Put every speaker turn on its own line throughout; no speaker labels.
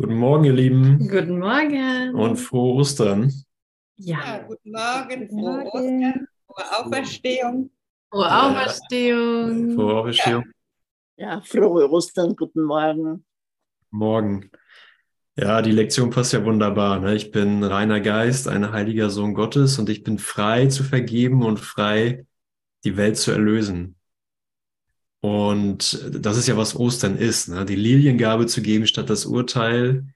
Guten Morgen, ihr Lieben.
Guten Morgen.
Und frohe Ostern.
Ja, ja guten Morgen, frohe Morgen. Ostern, frohe Auferstehung.
Frohe Auferstehung.
Frohe Auferstehung.
Ja. ja, frohe Ostern, guten Morgen.
Morgen. Ja, die Lektion passt ja wunderbar. Ne? Ich bin reiner Geist, ein heiliger Sohn Gottes und ich bin frei zu vergeben und frei, die Welt zu erlösen. Und das ist ja, was Ostern ist, ne? die Liliengabe zu geben statt das Urteil,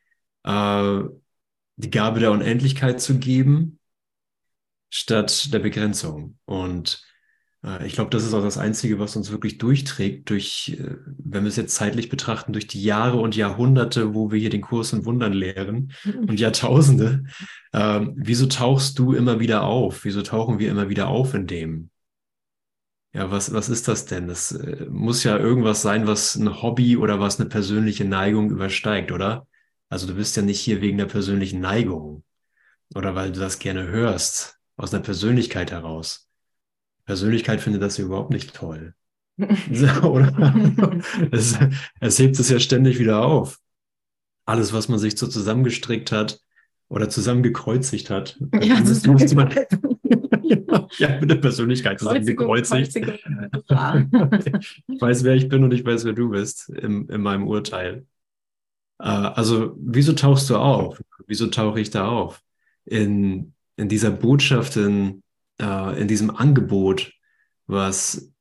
äh, die Gabe der Unendlichkeit zu geben statt der Begrenzung. Und äh, ich glaube, das ist auch das Einzige, was uns wirklich durchträgt, durch, äh, wenn wir es jetzt zeitlich betrachten, durch die Jahre und Jahrhunderte, wo wir hier den Kurs in Wundern lehren und Jahrtausende. Äh, wieso tauchst du immer wieder auf? Wieso tauchen wir immer wieder auf in dem? Ja, was, was ist das denn? Das äh, muss ja irgendwas sein, was ein Hobby oder was eine persönliche Neigung übersteigt, oder? Also du bist ja nicht hier wegen der persönlichen Neigung oder weil du das gerne hörst, aus einer Persönlichkeit heraus. Persönlichkeit findet das überhaupt nicht toll. oder? es, es hebt es ja ständig wieder auf. Alles, was man sich so zusammengestrickt hat oder zusammengekreuzigt hat. Ja, das muss man, ja, mit der Persönlichkeit zusammengekreuzigt. ich weiß, wer ich bin und ich weiß, wer du bist in, in meinem Urteil. Äh, also, wieso tauchst du auf? Wieso tauche ich da auf? In, in dieser Botschaft, in, äh, in diesem Angebot, was,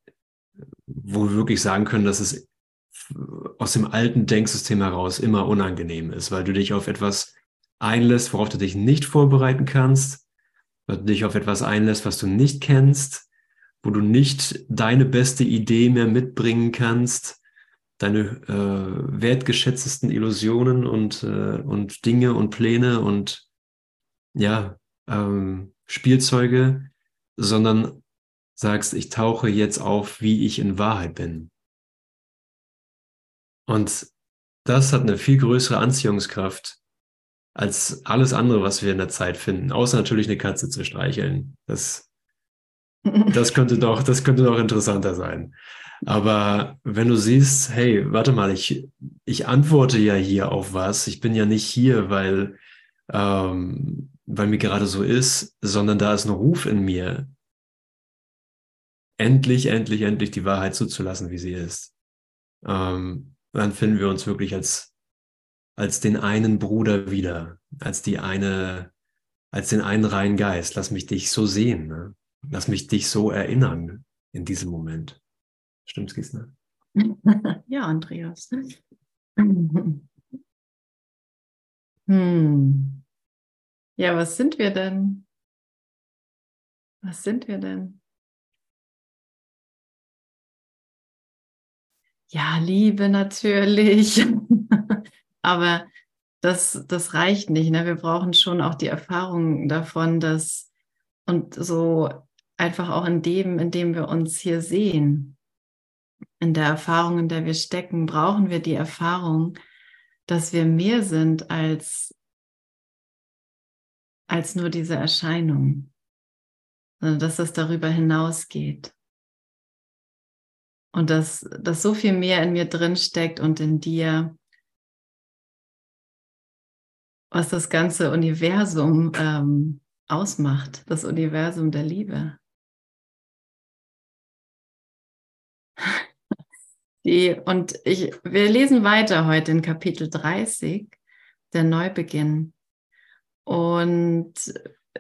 wo wir wirklich sagen können, dass es aus dem alten Denksystem heraus immer unangenehm ist, weil du dich auf etwas einlässt, worauf du dich nicht vorbereiten kannst, weil du dich auf etwas einlässt, was du nicht kennst, wo du nicht deine beste Idee mehr mitbringen kannst, deine äh, wertgeschätztesten Illusionen und, äh, und Dinge und Pläne und ja, ähm, Spielzeuge, sondern sagst, ich tauche jetzt auf, wie ich in Wahrheit bin. Und das hat eine viel größere Anziehungskraft als alles andere, was wir in der Zeit finden, außer natürlich eine Katze zu streicheln. Das, das könnte doch, das könnte doch interessanter sein. Aber wenn du siehst, hey, warte mal, ich, ich antworte ja hier auf was. Ich bin ja nicht hier, weil, ähm, weil mir gerade so ist, sondern da ist ein Ruf in mir, endlich, endlich, endlich die Wahrheit zuzulassen, wie sie ist. Ähm, dann finden wir uns wirklich als als den einen Bruder wieder, als die eine, als den einen reinen Geist. Lass mich dich so sehen, ne? lass mich dich so erinnern in diesem Moment. Stimmt's, Gisner?
ja, Andreas. Hm. Ja, was sind wir denn? Was sind wir denn? Ja, Liebe natürlich. Aber das, das reicht nicht. Ne? Wir brauchen schon auch die Erfahrung davon, dass und so einfach auch in dem, in dem wir uns hier sehen, in der Erfahrung, in der wir stecken, brauchen wir die Erfahrung, dass wir mehr sind als, als nur diese Erscheinung, sondern dass es darüber hinausgeht. Und dass, dass so viel mehr in mir drin steckt und in dir, was das ganze Universum ähm, ausmacht, das Universum der Liebe. Die, und ich, wir lesen weiter heute in Kapitel 30, der Neubeginn. Und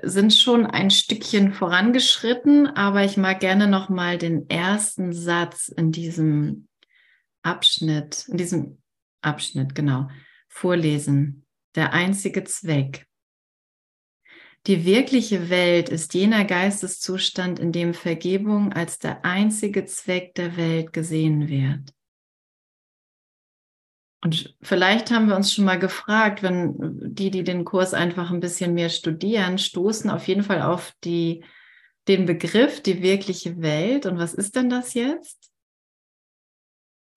sind schon ein Stückchen vorangeschritten, aber ich mag gerne noch mal den ersten Satz in diesem Abschnitt, in diesem Abschnitt, genau, vorlesen der einzige Zweck. Die wirkliche Welt ist jener Geisteszustand, in dem Vergebung als der einzige Zweck der Welt gesehen wird. Und vielleicht haben wir uns schon mal gefragt, wenn die, die den Kurs einfach ein bisschen mehr studieren, stoßen auf jeden Fall auf die, den Begriff die wirkliche Welt. Und was ist denn das jetzt?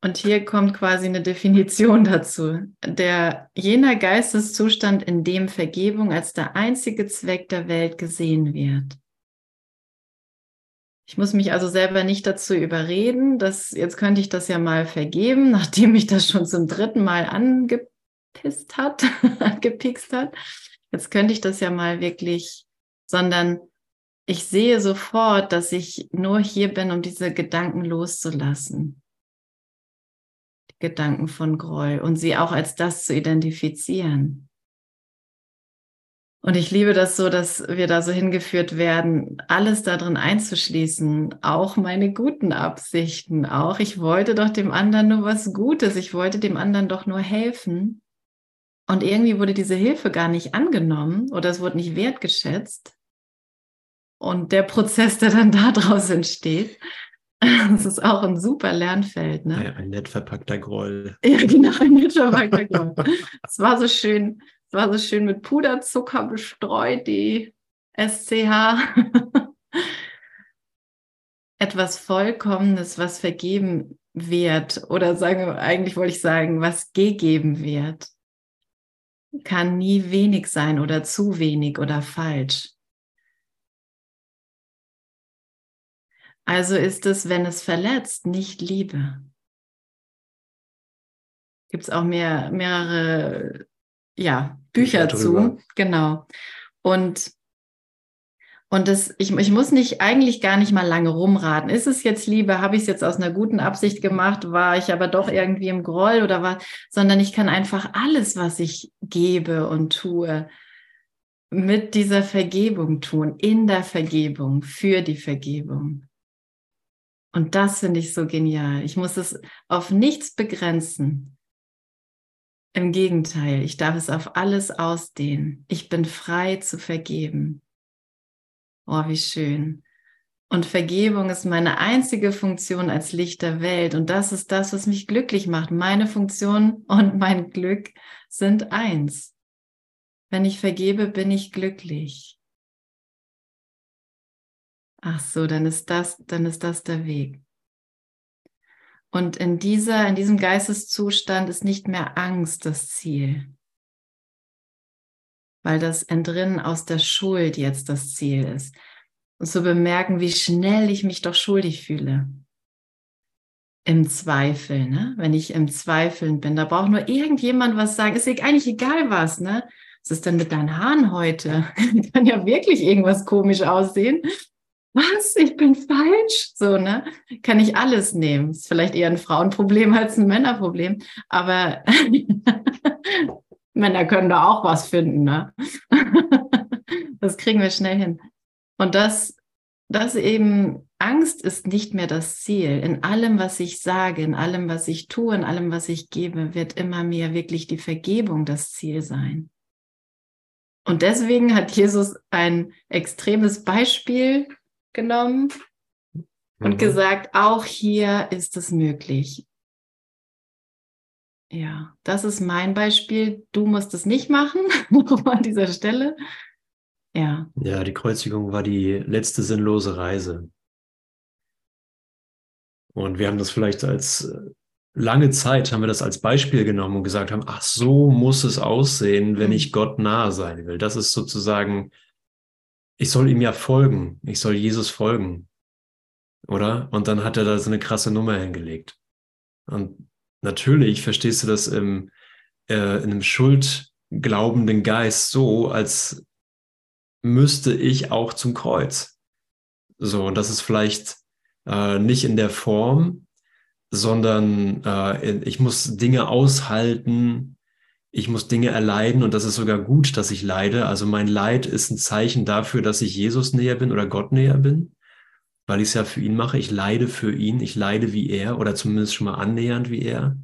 Und hier kommt quasi eine Definition dazu. Der jener Geisteszustand, in dem Vergebung als der einzige Zweck der Welt gesehen wird. Ich muss mich also selber nicht dazu überreden, dass jetzt könnte ich das ja mal vergeben, nachdem ich das schon zum dritten Mal angepisst hat, gepikst hat. Jetzt könnte ich das ja mal wirklich, sondern ich sehe sofort, dass ich nur hier bin, um diese Gedanken loszulassen. Gedanken von Groll und sie auch als das zu identifizieren. Und ich liebe das so, dass wir da so hingeführt werden, alles darin einzuschließen, auch meine guten Absichten, auch ich wollte doch dem anderen nur was Gutes, ich wollte dem anderen doch nur helfen. Und irgendwie wurde diese Hilfe gar nicht angenommen oder es wurde nicht wertgeschätzt. Und der Prozess, der dann daraus entsteht, das ist auch ein super Lernfeld. Ne?
Ja, ein nett verpackter Groll.
Ja, genau, ein nett verpackter Groll. Es war so schön, war so schön mit Puderzucker bestreut, die SCH. Etwas Vollkommenes, was vergeben wird, oder sagen wir, eigentlich wollte ich sagen, was gegeben wird, kann nie wenig sein oder zu wenig oder falsch. Also ist es, wenn es verletzt, nicht Liebe. Gibt es auch mehr, mehrere ja, Bücher zu. Genau. Und, und das, ich, ich muss nicht, eigentlich gar nicht mal lange rumraten. Ist es jetzt Liebe? Habe ich es jetzt aus einer guten Absicht gemacht? War ich aber doch irgendwie im Groll oder was? Sondern ich kann einfach alles, was ich gebe und tue, mit dieser Vergebung tun, in der Vergebung, für die Vergebung. Und das finde ich so genial. Ich muss es auf nichts begrenzen. Im Gegenteil, ich darf es auf alles ausdehnen. Ich bin frei zu vergeben. Oh, wie schön. Und Vergebung ist meine einzige Funktion als Licht der Welt. Und das ist das, was mich glücklich macht. Meine Funktion und mein Glück sind eins. Wenn ich vergebe, bin ich glücklich. Ach so, dann ist das, dann ist das der Weg. Und in dieser, in diesem Geisteszustand ist nicht mehr Angst das Ziel, weil das Entrinnen aus der Schuld jetzt das Ziel ist. Und zu bemerken, wie schnell ich mich doch schuldig fühle. Im Zweifel, ne? Wenn ich im Zweifeln bin, da braucht nur irgendjemand was sagen. Ist eigentlich egal was, ne? Was ist denn mit deinen Haaren heute? Kann ja wirklich irgendwas komisch aussehen was, ich bin falsch? So, ne? Kann ich alles nehmen. Ist vielleicht eher ein Frauenproblem als ein Männerproblem. Aber Männer können da auch was finden, ne? das kriegen wir schnell hin. Und das, das eben, Angst ist nicht mehr das Ziel. In allem, was ich sage, in allem, was ich tue, in allem, was ich gebe, wird immer mehr wirklich die Vergebung das Ziel sein. Und deswegen hat Jesus ein extremes Beispiel genommen und mhm. gesagt, auch hier ist es möglich. Ja, das ist mein Beispiel. Du musst es nicht machen, an dieser Stelle. Ja.
Ja, die Kreuzigung war die letzte sinnlose Reise. Und wir haben das vielleicht als äh, lange Zeit haben wir das als Beispiel genommen und gesagt haben, ach, so muss es aussehen, wenn mhm. ich Gott nahe sein will. Das ist sozusagen ich soll ihm ja folgen, ich soll Jesus folgen, oder? Und dann hat er da so eine krasse Nummer hingelegt. Und natürlich verstehst du das im, äh, in einem schuldglaubenden Geist so, als müsste ich auch zum Kreuz. So, und das ist vielleicht äh, nicht in der Form, sondern äh, ich muss Dinge aushalten, ich muss Dinge erleiden und das ist sogar gut, dass ich leide. Also mein Leid ist ein Zeichen dafür, dass ich Jesus näher bin oder Gott näher bin, weil ich es ja für ihn mache. Ich leide für ihn, ich leide wie er oder zumindest schon mal annähernd wie er.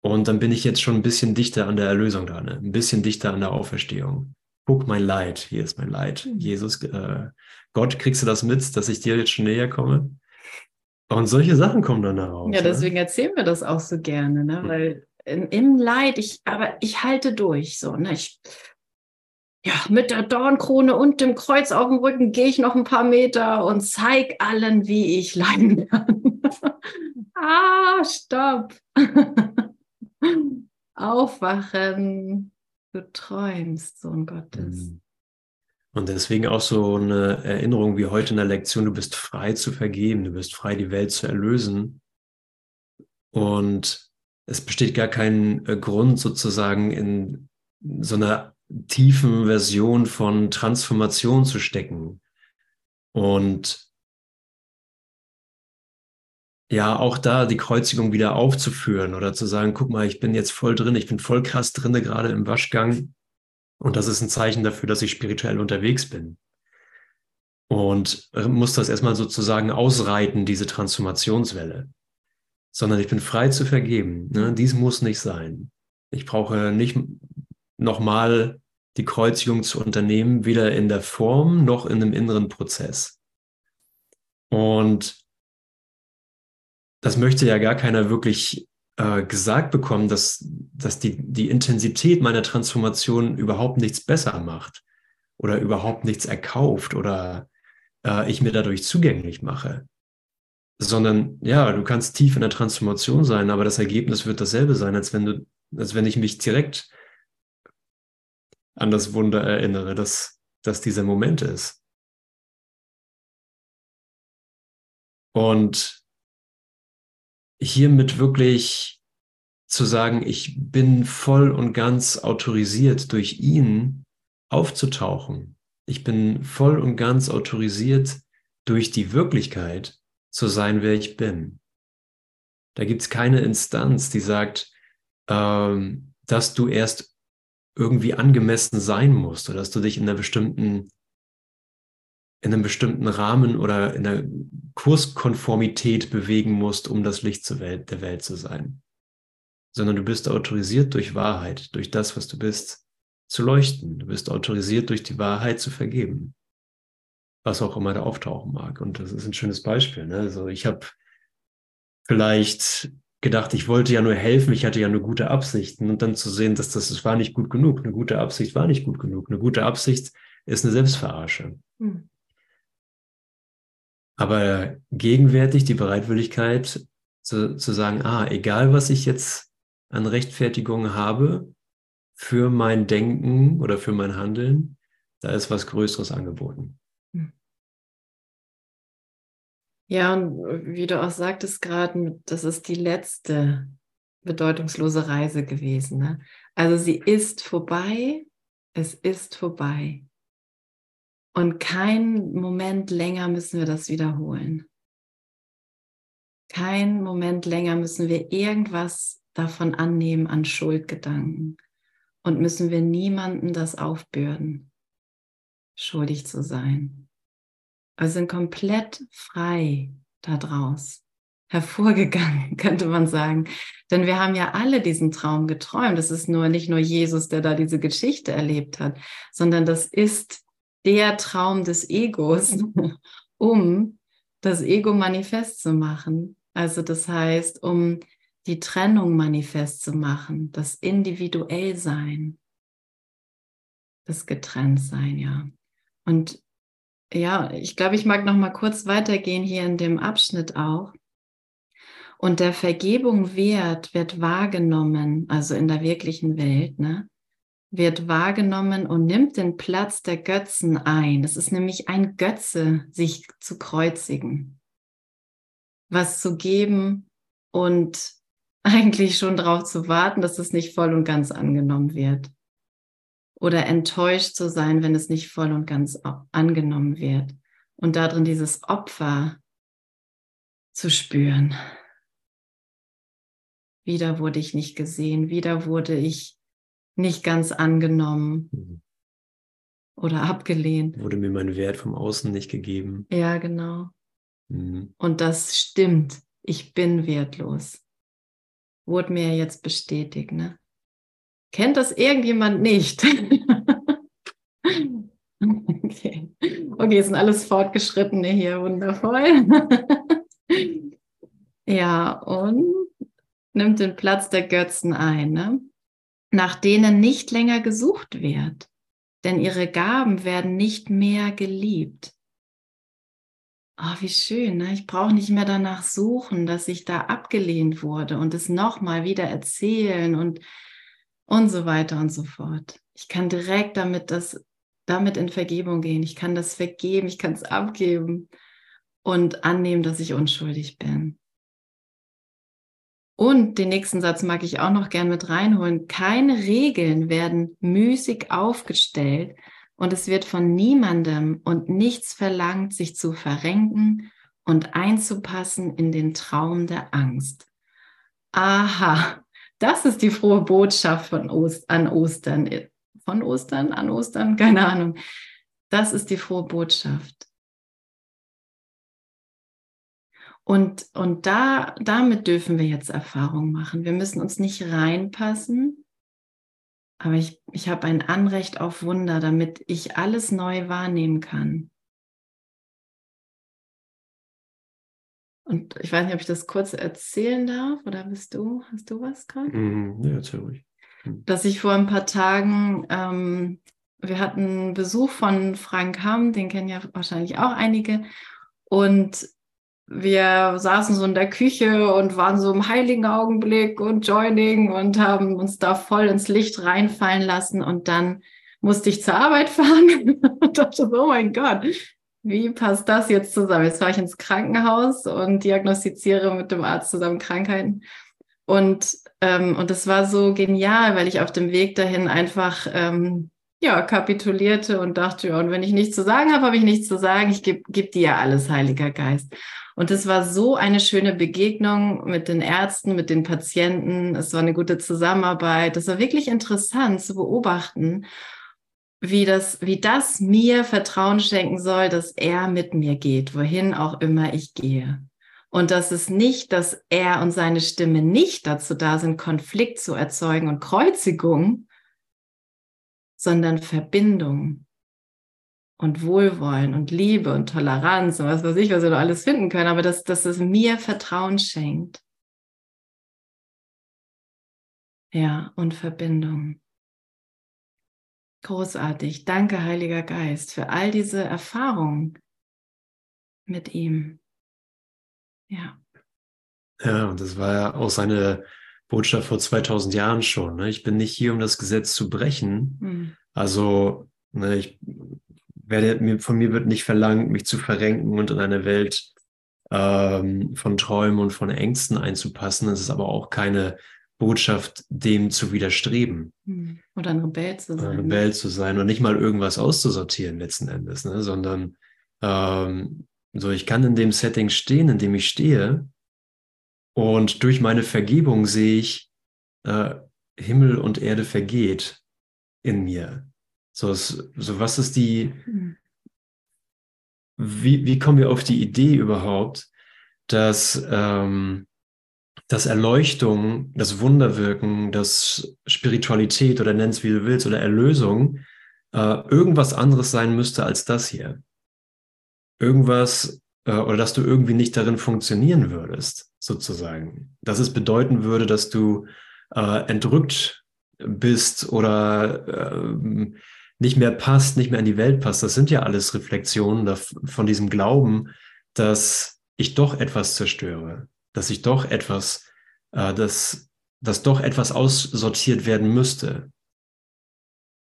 Und dann bin ich jetzt schon ein bisschen dichter an der Erlösung dran, ne? ein bisschen dichter an der Auferstehung. Guck mein Leid, hier ist mein Leid. Mhm. Jesus, äh, Gott, kriegst du das mit, dass ich dir jetzt schon näher komme? Und solche Sachen kommen dann daraus.
Ja, deswegen ne? erzählen wir das auch so gerne, ne? Hm. weil im Leid, ich, aber ich halte durch, so, ne? Ich, ja, mit der Dornkrone und dem Kreuz auf dem Rücken gehe ich noch ein paar Meter und zeig allen, wie ich leiden kann. ah, stopp. Aufwachen. Du träumst, Sohn Gottes. Mhm.
Und deswegen auch so eine Erinnerung wie heute in der Lektion, du bist frei zu vergeben, du bist frei, die Welt zu erlösen. Und es besteht gar kein äh, Grund sozusagen in so einer tiefen Version von Transformation zu stecken. Und ja, auch da die Kreuzigung wieder aufzuführen oder zu sagen, guck mal, ich bin jetzt voll drin, ich bin voll krass drinne gerade im Waschgang. Und das ist ein Zeichen dafür, dass ich spirituell unterwegs bin. Und äh, muss das erstmal sozusagen ausreiten, diese Transformationswelle. Sondern ich bin frei zu vergeben. Ne? Dies muss nicht sein. Ich brauche nicht nochmal die Kreuzigung zu unternehmen, weder in der Form noch in einem inneren Prozess. Und das möchte ja gar keiner wirklich äh, gesagt bekommen, dass, dass die, die Intensität meiner Transformation überhaupt nichts besser macht oder überhaupt nichts erkauft oder äh, ich mir dadurch zugänglich mache. Sondern ja, du kannst tief in der Transformation sein, aber das Ergebnis wird dasselbe sein, als wenn du, als wenn ich mich direkt an das Wunder erinnere, dass, dass dieser Moment ist. Und hiermit wirklich zu sagen, ich bin voll und ganz autorisiert durch ihn aufzutauchen. Ich bin voll und ganz autorisiert durch die Wirklichkeit zu sein, wer ich bin. Da gibt es keine Instanz, die sagt, ähm, dass du erst irgendwie angemessen sein musst oder dass du dich in einer bestimmten in einem bestimmten Rahmen oder in einer Kurskonformität bewegen musst, um das Licht Welt, der Welt zu sein. Sondern du bist autorisiert durch Wahrheit, durch das, was du bist, zu leuchten. Du bist autorisiert durch die Wahrheit zu vergeben. Was auch immer da auftauchen mag. Und das ist ein schönes Beispiel. Ne? Also ich habe vielleicht gedacht, ich wollte ja nur helfen, ich hatte ja nur gute Absichten und dann zu sehen, dass das, das war nicht gut genug. Eine gute Absicht war nicht gut genug. Eine gute Absicht ist eine Selbstverarsche. Hm. Aber gegenwärtig die Bereitwilligkeit zu, zu sagen, ah, egal was ich jetzt an Rechtfertigung habe für mein Denken oder für mein Handeln, da ist was Größeres angeboten.
Ja, und wie du auch sagtest gerade, das ist die letzte bedeutungslose Reise gewesen. Ne? Also sie ist vorbei, es ist vorbei. Und kein Moment länger müssen wir das wiederholen. Kein Moment länger müssen wir irgendwas davon annehmen an Schuldgedanken und müssen wir niemanden das aufbürden, schuldig zu sein. Wir sind komplett frei daraus hervorgegangen, könnte man sagen. Denn wir haben ja alle diesen Traum geträumt. Es ist nur nicht nur Jesus, der da diese Geschichte erlebt hat, sondern das ist der Traum des Egos, um das Ego manifest zu machen. Also das heißt, um die Trennung manifest zu machen, das Individuellsein, das Getrenntsein, ja. Und ja, ich glaube, ich mag noch mal kurz weitergehen hier in dem Abschnitt auch. Und der Vergebung Wert wird wahrgenommen, also in der wirklichen Welt, ne? wird wahrgenommen und nimmt den Platz der Götzen ein. Das ist nämlich ein Götze, sich zu kreuzigen, was zu geben und eigentlich schon darauf zu warten, dass es nicht voll und ganz angenommen wird oder enttäuscht zu sein, wenn es nicht voll und ganz angenommen wird. Und darin dieses Opfer zu spüren. Wieder wurde ich nicht gesehen, wieder wurde ich nicht ganz angenommen mhm. oder abgelehnt.
Wurde mir mein Wert vom Außen nicht gegeben.
Ja, genau. Mhm. Und das stimmt. Ich bin wertlos. Wurde mir jetzt bestätigt, ne? Kennt das irgendjemand nicht? okay. okay, sind alles Fortgeschrittene hier, wundervoll. ja, und nimmt den Platz der Götzen ein, ne? nach denen nicht länger gesucht wird, denn ihre Gaben werden nicht mehr geliebt. Oh, wie schön, ne? ich brauche nicht mehr danach suchen, dass ich da abgelehnt wurde und es nochmal wieder erzählen und und so weiter und so fort. Ich kann direkt damit das damit in Vergebung gehen. Ich kann das vergeben, ich kann es abgeben und annehmen, dass ich unschuldig bin. Und den nächsten Satz mag ich auch noch gern mit reinholen. Keine Regeln werden müßig aufgestellt und es wird von niemandem und nichts verlangt, sich zu verrenken und einzupassen in den Traum der Angst. Aha, das ist die frohe Botschaft von Ost an Ostern. Von Ostern an Ostern? Keine Ahnung. Das ist die frohe Botschaft. Und, und da, damit dürfen wir jetzt Erfahrung machen. Wir müssen uns nicht reinpassen, aber ich, ich habe ein Anrecht auf Wunder, damit ich alles neu wahrnehmen kann. Und ich weiß nicht, ob ich das kurz erzählen darf oder bist du, hast du was gerade?
Mm, ja, erzähl ruhig.
Hm. Dass ich vor ein paar Tagen, ähm, wir hatten Besuch von Frank Hamm, den kennen ja wahrscheinlich auch einige. Und wir saßen so in der Küche und waren so im heiligen Augenblick und Joining und haben uns da voll ins Licht reinfallen lassen. Und dann musste ich zur Arbeit fahren und dachte, oh mein Gott, wie passt das jetzt zusammen? Jetzt fahre ich ins Krankenhaus und diagnostiziere mit dem Arzt zusammen Krankheiten. Und, ähm, und das war so genial, weil ich auf dem Weg dahin einfach ähm, ja, kapitulierte und dachte, ja, und wenn ich nichts zu sagen habe, habe ich nichts zu sagen. Ich gebe geb dir alles, Heiliger Geist. Und es war so eine schöne Begegnung mit den Ärzten, mit den Patienten. Es war eine gute Zusammenarbeit. Es war wirklich interessant zu beobachten, wie das, wie das mir Vertrauen schenken soll, dass er mit mir geht, wohin auch immer ich gehe. Und dass es nicht, dass er und seine Stimme nicht dazu da sind, Konflikt zu erzeugen und Kreuzigung, sondern Verbindung und Wohlwollen und Liebe und Toleranz und was weiß ich, was wir da alles finden können, aber dass, dass es mir Vertrauen schenkt. Ja, und Verbindung. Großartig. Danke, Heiliger Geist, für all diese Erfahrungen mit ihm. Ja.
Ja, und das war ja auch seine Botschaft vor 2000 Jahren schon. Ne? Ich bin nicht hier, um das Gesetz zu brechen. Hm. Also, ne, ich werde, von mir wird nicht verlangt, mich zu verrenken und in eine Welt ähm, von Träumen und von Ängsten einzupassen. Es ist aber auch keine Botschaft, dem zu widerstreben.
Hm. Oder ein Rebell zu sein.
Ein Rebell zu sein und nicht mal irgendwas auszusortieren letzten Endes, ne? sondern ähm, so, ich kann in dem Setting stehen, in dem ich stehe und durch meine Vergebung sehe ich, äh, Himmel und Erde vergeht in mir. So, so was ist die, hm. wie, wie kommen wir auf die Idee überhaupt, dass ähm, dass Erleuchtung, das Wunderwirken, das Spiritualität oder nenn es wie du willst oder Erlösung äh, irgendwas anderes sein müsste als das hier. Irgendwas äh, oder dass du irgendwie nicht darin funktionieren würdest, sozusagen. Dass es bedeuten würde, dass du äh, entrückt bist oder äh, nicht mehr passt, nicht mehr in die Welt passt. Das sind ja alles Reflexionen von diesem Glauben, dass ich doch etwas zerstöre, dass ich doch etwas, äh, dass, dass doch etwas aussortiert werden müsste.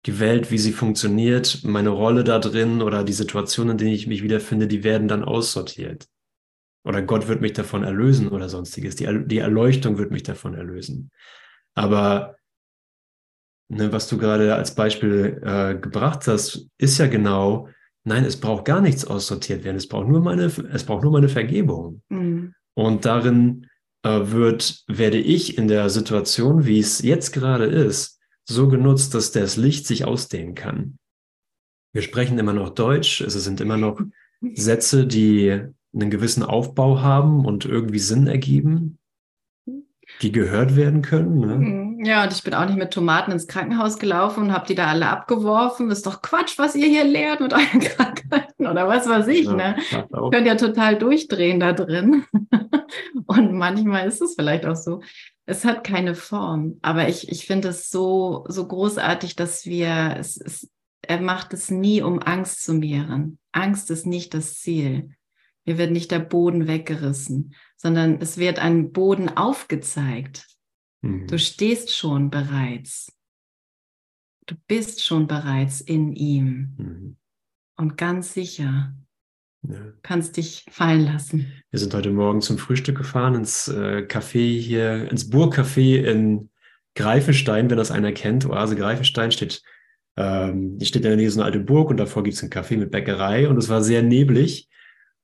Die Welt, wie sie funktioniert, meine Rolle da drin oder die Situation, in denen ich mich wiederfinde, die werden dann aussortiert. Oder Gott wird mich davon erlösen oder sonstiges. Die, die Erleuchtung wird mich davon erlösen. Aber ne, was du gerade als Beispiel äh, gebracht hast, ist ja genau, nein, es braucht gar nichts aussortiert werden. Es braucht nur meine, es braucht nur meine Vergebung. Mhm. Und darin äh, wird, werde ich in der Situation, wie es jetzt gerade ist, so genutzt, dass das Licht sich ausdehnen kann. Wir sprechen immer noch Deutsch, es sind immer noch Sätze, die einen gewissen Aufbau haben und irgendwie Sinn ergeben, die gehört werden können. Ne?
Mhm. Ja, und ich bin auch nicht mit Tomaten ins Krankenhaus gelaufen und habe die da alle abgeworfen. Ist doch Quatsch, was ihr hier lehrt mit euren Krankheiten oder was weiß ich. Ja, ne? Ihr könnt ja total durchdrehen da drin. und manchmal ist es vielleicht auch so. Es hat keine Form, aber ich, ich finde es so, so großartig, dass wir, es, es, er macht es nie, um Angst zu mehren. Angst ist nicht das Ziel. Mir wird nicht der Boden weggerissen, sondern es wird ein Boden aufgezeigt. Mhm. Du stehst schon bereits. Du bist schon bereits in ihm. Mhm. Und ganz sicher. Ja. Kannst dich fallen lassen.
Wir sind heute Morgen zum Frühstück gefahren ins äh, Café hier, ins Burgcafé in Greifenstein, wenn das einer kennt. Oase Greifenstein steht, ähm, hier steht in der Nähe so eine alte Burg und davor gibt es ein Café mit Bäckerei und es war sehr neblig.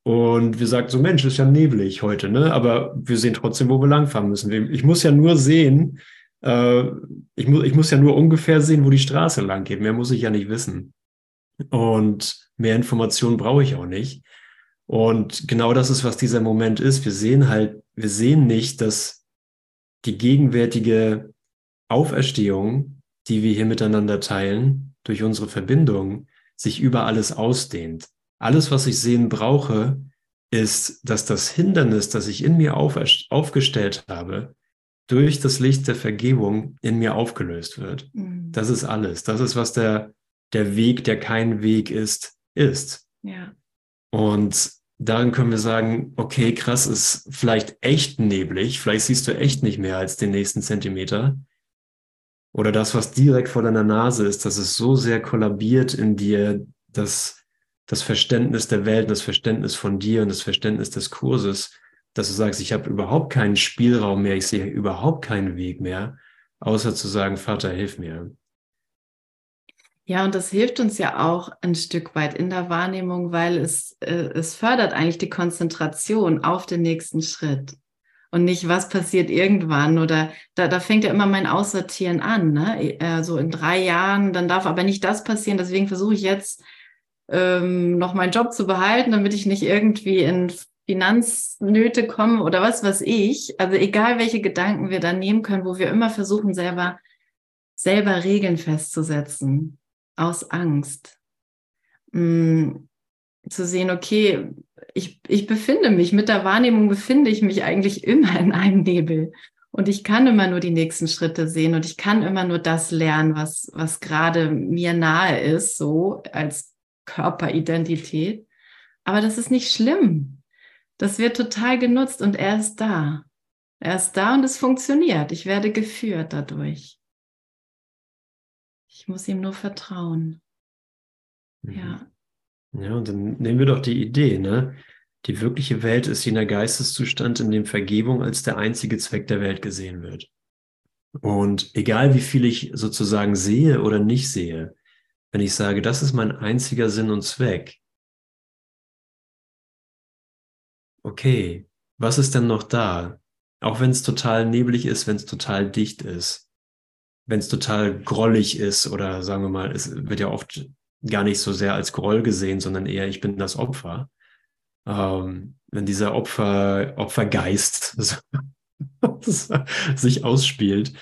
Und wir sagten so, Mensch, ist ja neblig heute, ne? Aber wir sehen trotzdem, wo wir langfahren müssen. Ich muss ja nur sehen, äh, ich, mu ich muss ja nur ungefähr sehen, wo die Straße lang geht. Mehr muss ich ja nicht wissen. Und mehr Informationen brauche ich auch nicht. Und genau das ist, was dieser Moment ist. Wir sehen halt, wir sehen nicht, dass die gegenwärtige Auferstehung, die wir hier miteinander teilen, durch unsere Verbindung, sich über alles ausdehnt. Alles, was ich sehen brauche, ist, dass das Hindernis, das ich in mir auf, aufgestellt habe, durch das Licht der Vergebung in mir aufgelöst wird. Mhm. Das ist alles. Das ist, was der, der Weg, der kein Weg ist, ist.
Ja.
Und darin können wir sagen, okay, krass, ist vielleicht echt neblig, vielleicht siehst du echt nicht mehr als den nächsten Zentimeter. Oder das, was direkt vor deiner Nase ist, dass es so sehr kollabiert in dir, dass das Verständnis der Welt, das Verständnis von dir und das Verständnis des Kurses, dass du sagst, ich habe überhaupt keinen Spielraum mehr, ich sehe überhaupt keinen Weg mehr, außer zu sagen, Vater, hilf mir.
Ja, und das hilft uns ja auch ein Stück weit in der Wahrnehmung, weil es, äh, es fördert eigentlich die Konzentration auf den nächsten Schritt und nicht, was passiert irgendwann oder da, da fängt ja immer mein Aussortieren an, ne? Äh, so in drei Jahren, dann darf aber nicht das passieren, deswegen versuche ich jetzt ähm, noch meinen Job zu behalten, damit ich nicht irgendwie in Finanznöte komme oder was weiß ich. Also egal, welche Gedanken wir da nehmen können, wo wir immer versuchen, selber, selber Regeln festzusetzen aus Angst. Mm, zu sehen, okay, ich, ich befinde mich, mit der Wahrnehmung befinde ich mich eigentlich immer in einem Nebel. Und ich kann immer nur die nächsten Schritte sehen und ich kann immer nur das lernen, was, was gerade mir nahe ist, so als Körperidentität. Aber das ist nicht schlimm. Das wird total genutzt und er ist da. Er ist da und es funktioniert. Ich werde geführt dadurch. Ich muss ihm nur vertrauen. Mhm. Ja.
Ja, und dann nehmen wir doch die Idee, ne? Die wirkliche Welt ist jener Geisteszustand, in dem Vergebung als der einzige Zweck der Welt gesehen wird. Und egal wie viel ich sozusagen sehe oder nicht sehe, wenn ich sage, das ist mein einziger Sinn und Zweck, okay, was ist denn noch da? Auch wenn es total neblig ist, wenn es total dicht ist, wenn es total grollig ist oder sagen wir mal, es wird ja oft gar nicht so sehr als Groll gesehen, sondern eher, ich bin das Opfer. Ähm, wenn dieser Opfer, Opfergeist sich ausspielt,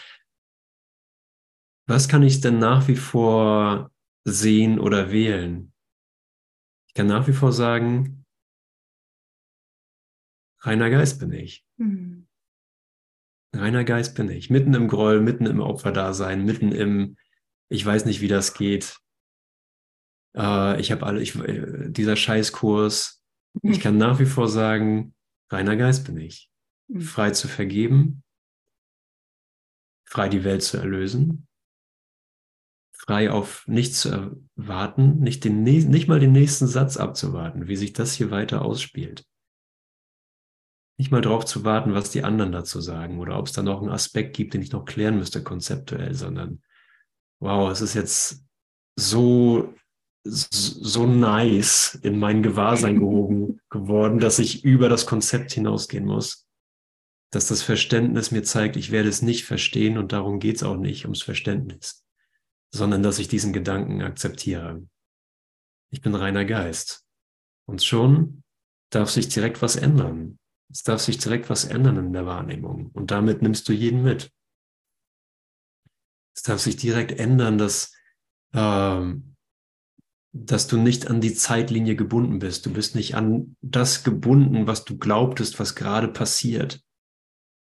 was kann ich denn nach wie vor sehen oder wählen? Ich kann nach wie vor sagen, reiner Geist bin ich. Mhm. Reiner Geist bin ich. Mitten im Groll, mitten im Opferdasein, mitten im, ich weiß nicht, wie das geht. Äh, ich habe alle, ich, äh, dieser Scheißkurs. Mhm. Ich kann nach wie vor sagen, reiner Geist bin ich. Mhm. Frei zu vergeben, frei die Welt zu erlösen, frei auf nichts zu erwarten, nicht, den, nicht mal den nächsten Satz abzuwarten, wie sich das hier weiter ausspielt. Nicht mal darauf zu warten, was die anderen dazu sagen oder ob es da noch einen Aspekt gibt, den ich noch klären müsste konzeptuell, sondern wow, es ist jetzt so so nice in mein Gewahrsein gehoben geworden, dass ich über das Konzept hinausgehen muss. Dass das Verständnis mir zeigt, ich werde es nicht verstehen und darum geht es auch nicht ums Verständnis, sondern dass ich diesen Gedanken akzeptiere. Ich bin reiner Geist. Und schon darf sich direkt was ändern. Es darf sich direkt was ändern in der Wahrnehmung. Und damit nimmst du jeden mit. Es darf sich direkt ändern, dass ähm, dass du nicht an die Zeitlinie gebunden bist. Du bist nicht an das gebunden, was du glaubtest, was gerade passiert.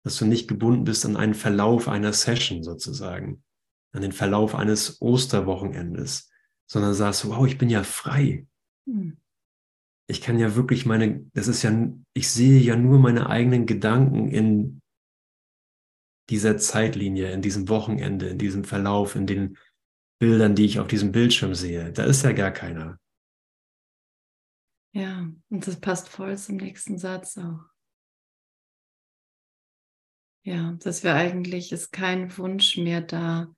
Dass du nicht gebunden bist an einen Verlauf einer Session sozusagen, an den Verlauf eines Osterwochenendes, sondern sagst, wow, ich bin ja frei. Hm. Ich kann ja wirklich meine, das ist ja, ich sehe ja nur meine eigenen Gedanken in dieser Zeitlinie, in diesem Wochenende, in diesem Verlauf, in den Bildern, die ich auf diesem Bildschirm sehe. Da ist ja gar keiner.
Ja, und das passt voll zum nächsten Satz auch. Ja, dass wir eigentlich ist kein Wunsch mehr da,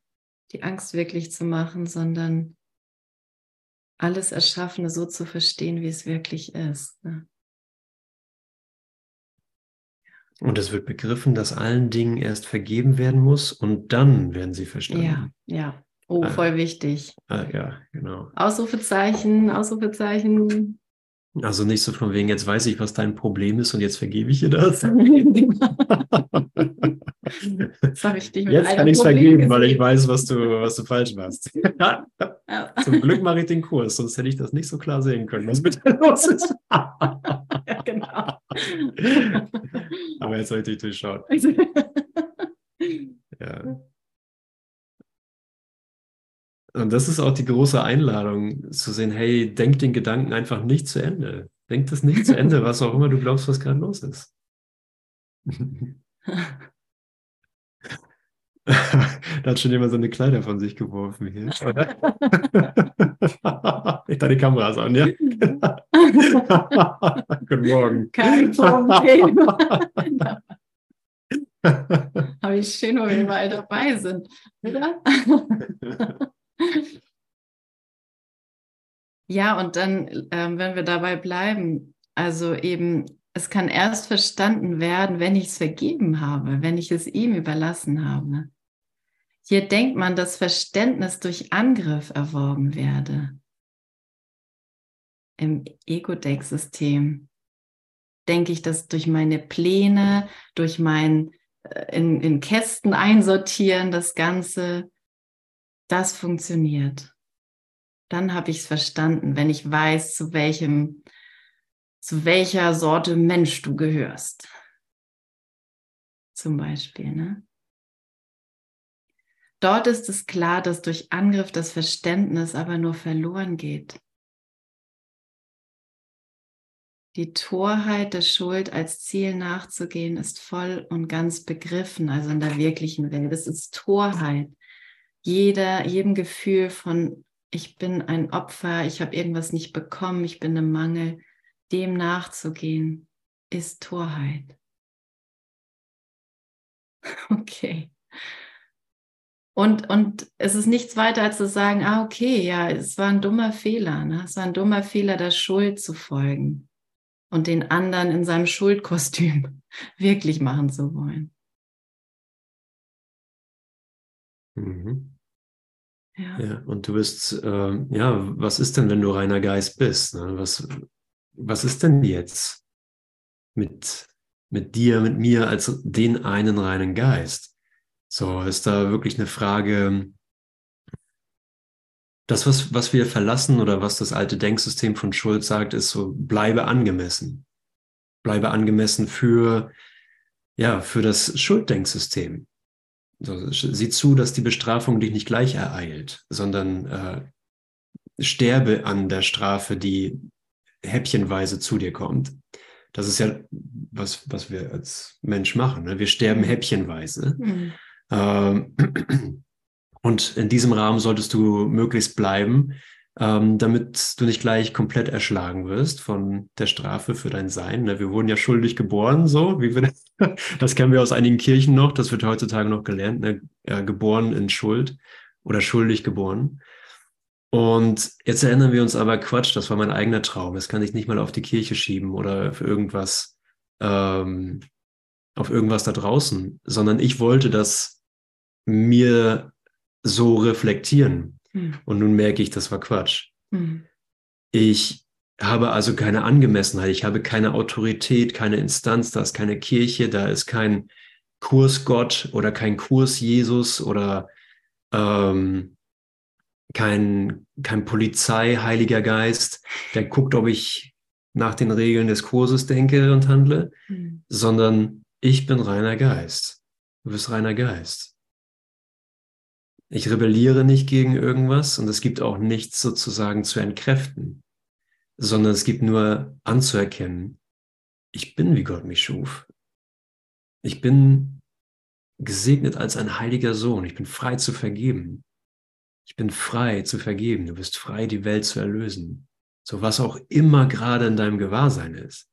die Angst wirklich zu machen, sondern alles Erschaffene so zu verstehen, wie es wirklich ist. Ne?
Und es wird begriffen, dass allen Dingen erst vergeben werden muss und dann werden sie verstanden.
Ja, ja. Oh, ah. voll wichtig.
Ah, ja, genau.
Ausrufezeichen, Ausrufezeichen.
Also nicht so von wegen, jetzt weiß ich, was dein Problem ist und jetzt vergebe ich dir das. Sag
ich dich
jetzt kann ich es vergeben, weil ich weiß, was du, was du falsch machst. Ja. Zum Glück mache ich den Kurs, sonst hätte ich das nicht so klar sehen können, was mit dir los ist.
ja, genau.
Aber jetzt habe ich dich durchschaut. ja. Und das ist auch die große Einladung, zu sehen, hey, denk den Gedanken einfach nicht zu Ende. Denk das nicht zu Ende, was auch immer du glaubst, was gerade los ist. da hat schon jemand seine Kleider von sich geworfen hier. ich da die Kameras an, ja? Guten Morgen.
Kein Problem. Aber ich schön, wo wir mal dabei sind, oder? Ja, und dann, ähm, wenn wir dabei bleiben, also eben, es kann erst verstanden werden, wenn ich es vergeben habe, wenn ich es ihm überlassen habe. Hier denkt man, dass Verständnis durch Angriff erworben werde. Im Ego-Deck-System denke ich, dass durch meine Pläne, durch mein äh, in, in Kästen einsortieren, das Ganze das funktioniert. Dann habe ich es verstanden, wenn ich weiß, zu welchem, zu welcher Sorte Mensch du gehörst. Zum Beispiel, ne? Dort ist es klar, dass durch Angriff das Verständnis aber nur verloren geht. Die Torheit der Schuld als Ziel nachzugehen ist voll und ganz begriffen, also in der wirklichen Welt. Es ist Torheit jeder, jedem Gefühl von, ich bin ein Opfer, ich habe irgendwas nicht bekommen, ich bin im Mangel, dem nachzugehen, ist Torheit. Okay. Und, und es ist nichts weiter als zu sagen, ah, okay, ja, es war ein dummer Fehler. Ne? Es war ein dummer Fehler, der Schuld zu folgen und den anderen in seinem Schuldkostüm wirklich machen zu wollen.
Mhm. Ja. ja. und du bist, äh, ja, was ist denn, wenn du reiner Geist bist? Ne? Was, was ist denn jetzt mit, mit dir, mit mir als den einen reinen Geist? So, ist da wirklich eine Frage, das, was, was wir verlassen oder was das alte Denksystem von Schuld sagt, ist so, bleibe angemessen. Bleibe angemessen für, ja, für das Schulddenksystem. So, sieh zu, dass die Bestrafung dich nicht gleich ereilt, sondern äh, sterbe an der Strafe, die häppchenweise zu dir kommt. Das ist ja was, was wir als Mensch machen. Ne? Wir sterben häppchenweise. Mhm. Ähm, und in diesem Rahmen solltest du möglichst bleiben, ähm, damit du nicht gleich komplett erschlagen wirst von der Strafe für dein Sein. Ne? Wir wurden ja schuldig geboren, so wie wir das, kennen wir aus einigen Kirchen noch, das wird heutzutage noch gelernt, ne? geboren in Schuld oder schuldig geboren. Und jetzt erinnern wir uns aber, Quatsch, das war mein eigener Traum. Das kann ich nicht mal auf die Kirche schieben oder auf irgendwas, ähm, auf irgendwas da draußen, sondern ich wollte das mir so reflektieren. Hm. Und nun merke ich, das war Quatsch. Hm. Ich habe also keine Angemessenheit, ich habe keine Autorität, keine Instanz, da ist keine Kirche, da ist kein Kursgott oder kein Kurs Jesus oder ähm, kein, kein Polizei, Heiliger Geist, der guckt, ob ich nach den Regeln des Kurses denke und handle, mhm. sondern ich bin reiner Geist. Du bist reiner Geist. Ich rebelliere nicht gegen irgendwas und es gibt auch nichts sozusagen zu entkräften, sondern es gibt nur anzuerkennen, ich bin, wie Gott mich schuf. Ich bin gesegnet als ein heiliger Sohn. Ich bin frei zu vergeben. Ich bin frei zu vergeben. Du bist frei, die Welt zu erlösen. So was auch immer gerade in deinem Gewahrsein ist.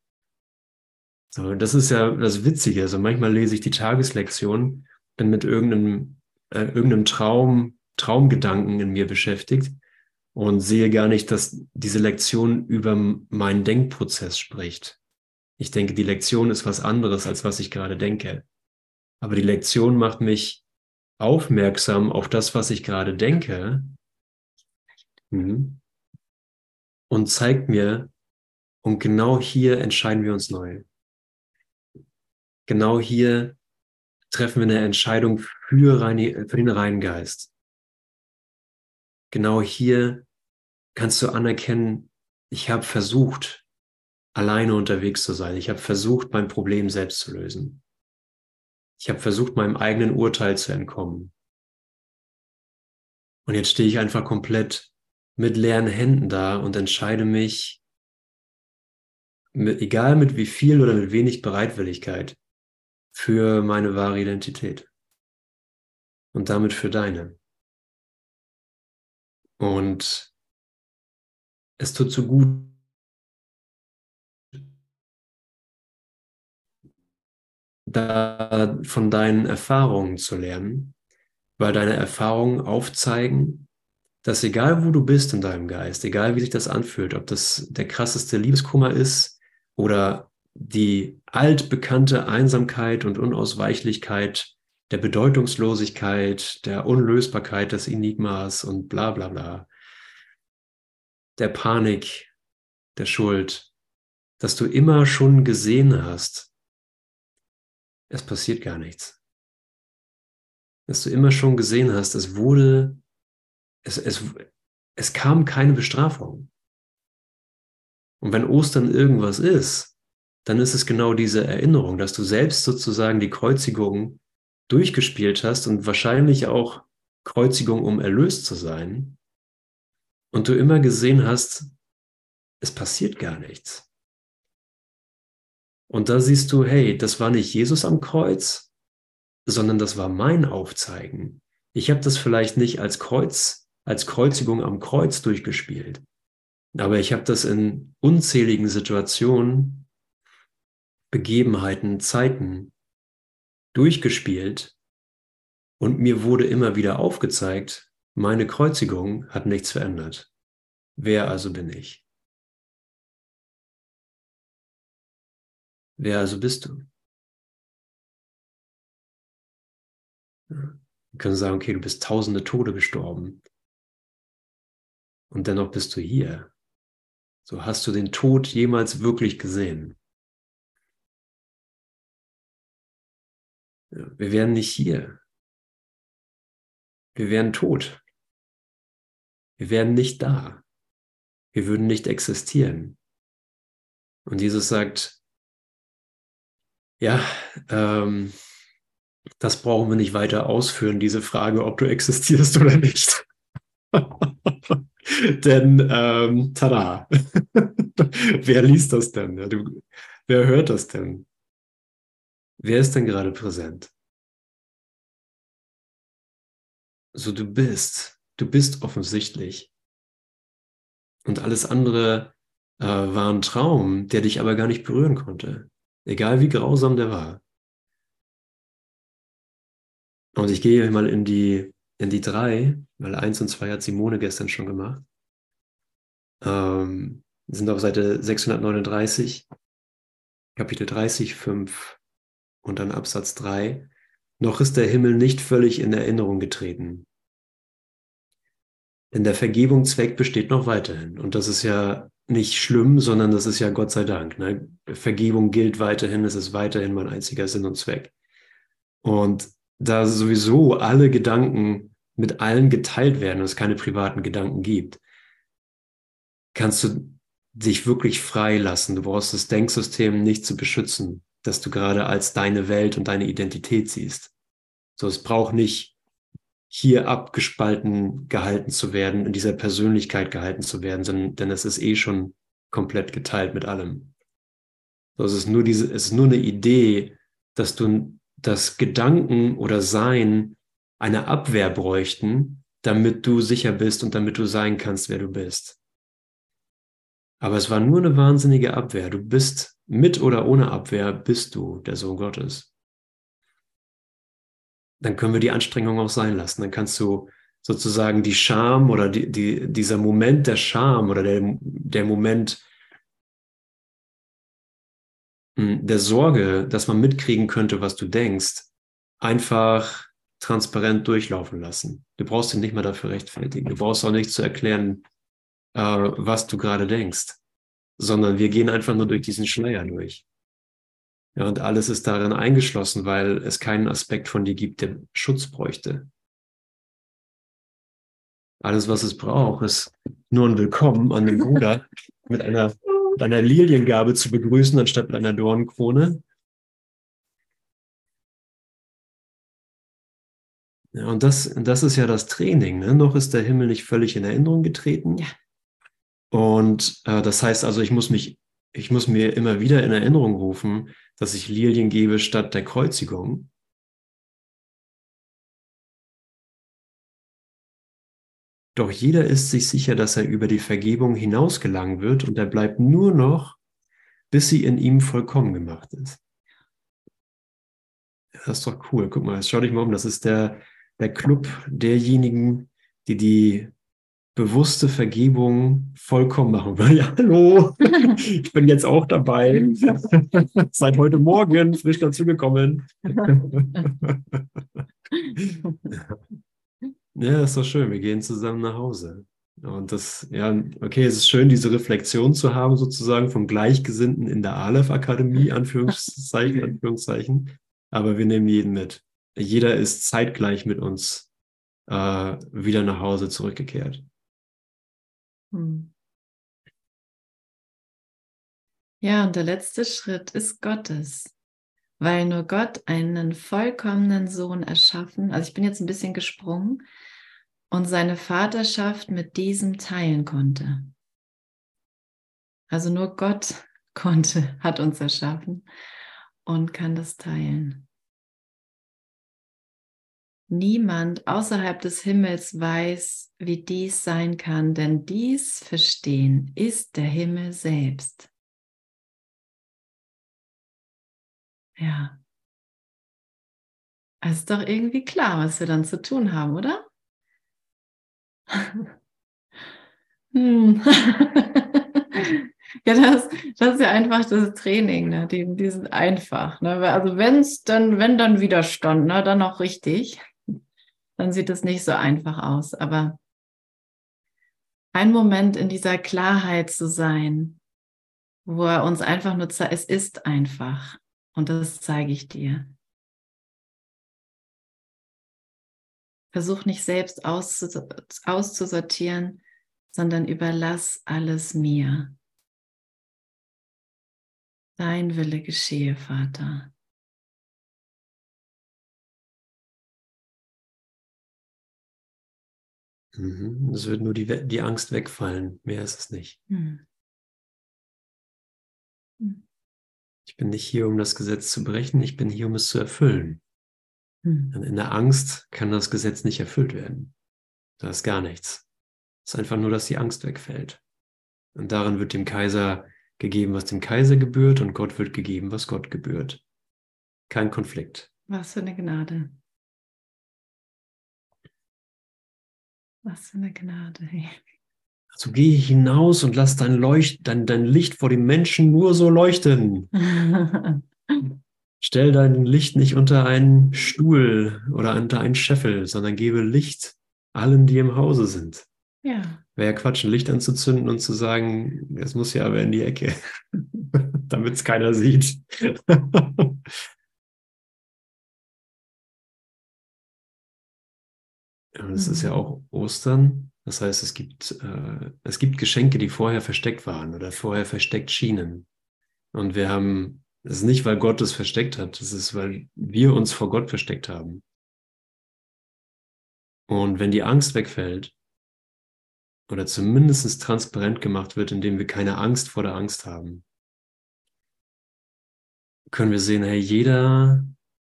So, das ist ja das Witzige. Also manchmal lese ich die Tageslektion, bin mit irgendeinem, äh, irgendeinem Traum, Traumgedanken in mir beschäftigt und sehe gar nicht, dass diese Lektion über meinen Denkprozess spricht. Ich denke, die Lektion ist was anderes, als was ich gerade denke. Aber die Lektion macht mich aufmerksam auf das, was ich gerade denke mhm. und zeigt mir, und genau hier entscheiden wir uns neu. Genau hier treffen wir eine Entscheidung für, reine, für den reinen Geist. Genau hier kannst du anerkennen, ich habe versucht, alleine unterwegs zu sein. Ich habe versucht, mein Problem selbst zu lösen. Ich habe versucht, meinem eigenen Urteil zu entkommen. Und jetzt stehe ich einfach komplett mit leeren Händen da und entscheide mich, egal mit wie viel oder mit wenig Bereitwilligkeit, für meine wahre Identität. Und damit für deine. Und es tut so gut, da von deinen Erfahrungen zu lernen, weil deine Erfahrungen aufzeigen, dass egal wo du bist in deinem Geist, egal wie sich das anfühlt, ob das der krasseste Liebeskummer ist oder die altbekannte Einsamkeit und Unausweichlichkeit der Bedeutungslosigkeit, der Unlösbarkeit des Enigmas und bla bla bla, der Panik, der Schuld, dass du immer schon gesehen hast, es passiert gar nichts. Dass du immer schon gesehen hast, es wurde, es, es, es kam keine Bestrafung. Und wenn Ostern irgendwas ist, dann ist es genau diese Erinnerung, dass du selbst sozusagen die Kreuzigung durchgespielt hast und wahrscheinlich auch Kreuzigung, um erlöst zu sein. Und du immer gesehen hast, es passiert gar nichts. Und da siehst du, hey, das war nicht Jesus am Kreuz, sondern das war mein Aufzeigen. Ich habe das vielleicht nicht als Kreuz, als Kreuzigung am Kreuz durchgespielt, aber ich habe das in unzähligen Situationen, Begebenheiten, Zeiten durchgespielt und mir wurde immer wieder aufgezeigt, meine Kreuzigung hat nichts verändert. Wer also bin ich? Wer also bist du? Wir können sagen, okay, du bist tausende Tode gestorben. Und dennoch bist du hier. So hast du den Tod jemals wirklich gesehen? Wir wären nicht hier. Wir wären tot. Wir wären nicht da. Wir würden nicht existieren. Und Jesus sagt, ja, ähm, das brauchen wir nicht weiter ausführen, diese Frage, ob du existierst oder nicht. denn, ähm, tada, wer liest das denn? Wer hört das denn? Wer ist denn gerade präsent? So, du bist, du bist offensichtlich. Und alles andere äh, war ein Traum, der dich aber gar nicht berühren konnte. Egal wie grausam der war. Und ich gehe mal in die, in die drei, weil eins und zwei hat Simone gestern schon gemacht. Ähm, sind auf Seite 639, Kapitel 30, 5 und dann Absatz 3. Noch ist der Himmel nicht völlig in Erinnerung getreten. Denn der Vergebung Zweck besteht noch weiterhin. Und das ist ja nicht schlimm, sondern das ist ja Gott sei Dank. Ne? Vergebung gilt weiterhin, es ist weiterhin mein einziger Sinn und Zweck. Und da sowieso alle Gedanken mit allen geteilt werden und es keine privaten Gedanken gibt, kannst du dich wirklich frei lassen. Du brauchst das Denksystem nicht zu beschützen, dass du gerade als deine Welt und deine Identität siehst. So, es braucht nicht hier abgespalten gehalten zu werden, in dieser Persönlichkeit gehalten zu werden, sondern, denn es ist eh schon komplett geteilt mit allem. So, es ist nur diese, es ist nur eine Idee, dass du, dass Gedanken oder Sein eine Abwehr bräuchten, damit du sicher bist und damit du sein kannst, wer du bist. Aber es war nur eine wahnsinnige Abwehr. Du bist mit oder ohne Abwehr, bist du der Sohn Gottes. Dann können wir die Anstrengung auch sein lassen. Dann kannst du sozusagen die Scham oder die, die, dieser Moment der Scham oder der, der Moment hm, der Sorge, dass man mitkriegen könnte, was du denkst, einfach transparent durchlaufen lassen. Du brauchst dich nicht mehr dafür rechtfertigen. Du brauchst auch nicht zu erklären, äh, was du gerade denkst, sondern wir gehen einfach nur durch diesen Schleier durch. Ja, und alles ist darin eingeschlossen, weil es keinen Aspekt von dir gibt, der Schutz bräuchte. Alles, was es braucht, ist nur ein Willkommen an den Bruder mit einer, mit einer Liliengabe zu begrüßen, anstatt mit einer Dornenkrone. Ja, und das, das ist ja das Training. Ne? Noch ist der Himmel nicht völlig in Erinnerung getreten.
Ja.
Und äh, das heißt also, ich muss mich, ich muss mir immer wieder in Erinnerung rufen, dass ich Lilien gebe statt der Kreuzigung. Doch jeder ist sich sicher, dass er über die Vergebung hinausgelangen wird und er bleibt nur noch, bis sie in ihm vollkommen gemacht ist. Das ist doch cool. Guck mal, jetzt schau dich mal um. Das ist der, der Club derjenigen, die die bewusste Vergebung vollkommen machen. Ja, hallo, ich bin jetzt auch dabei. Seit heute Morgen frisch dazugekommen. ja, ist doch schön. Wir gehen zusammen nach Hause. Und das, ja, okay, es ist schön, diese Reflexion zu haben, sozusagen von Gleichgesinnten in der Aleph-Akademie, Anführungszeichen, Anführungszeichen. Aber wir nehmen jeden mit jeder ist zeitgleich mit uns äh, wieder nach Hause zurückgekehrt. Hm.
Ja, und der letzte Schritt ist Gottes, weil nur Gott einen vollkommenen Sohn erschaffen, also ich bin jetzt ein bisschen gesprungen, und seine Vaterschaft mit diesem teilen konnte. Also nur Gott konnte, hat uns erschaffen und kann das teilen. Niemand außerhalb des Himmels weiß, wie dies sein kann, denn dies Verstehen ist der Himmel selbst. Ja. Es ist doch irgendwie klar, was wir dann zu tun haben, oder? hm. ja, das, das ist ja einfach das Training, ne? die, die sind einfach. Ne? Also wenn es dann, wenn dann Widerstand, ne? dann auch richtig dann sieht es nicht so einfach aus. Aber ein Moment in dieser Klarheit zu sein, wo er uns einfach nur zeigt, es ist einfach und das zeige ich dir. Versuch nicht selbst auszusortieren, sondern überlass alles mir. Dein Wille geschehe, Vater.
Mhm. Es wird nur die, die Angst wegfallen, mehr ist es nicht. Mhm. Ich bin nicht hier, um das Gesetz zu brechen, ich bin hier, um es zu erfüllen. Mhm. In der Angst kann das Gesetz nicht erfüllt werden. Da ist gar nichts. Es ist einfach nur, dass die Angst wegfällt. Und darin wird dem Kaiser gegeben, was dem Kaiser gebührt, und Gott wird gegeben, was Gott gebührt. Kein Konflikt.
Was für eine Gnade. Was für eine Gnade.
Also geh hinaus und lass dein, Leucht, dein, dein Licht vor den Menschen nur so leuchten. Stell dein Licht nicht unter einen Stuhl oder unter einen Scheffel, sondern gebe Licht allen, die im Hause sind.
Ja.
Wäre ja Quatsch, ein Licht anzuzünden und zu sagen, es muss ja aber in die Ecke, damit es keiner sieht. Es ist ja mhm. auch Ostern. Das heißt, es gibt, äh, es gibt Geschenke, die vorher versteckt waren oder vorher versteckt schienen. Und wir haben, es ist nicht, weil Gott es versteckt hat, es ist, weil wir uns vor Gott versteckt haben. Und wenn die Angst wegfällt oder zumindest transparent gemacht wird, indem wir keine Angst vor der Angst haben, können wir sehen, hey, jeder,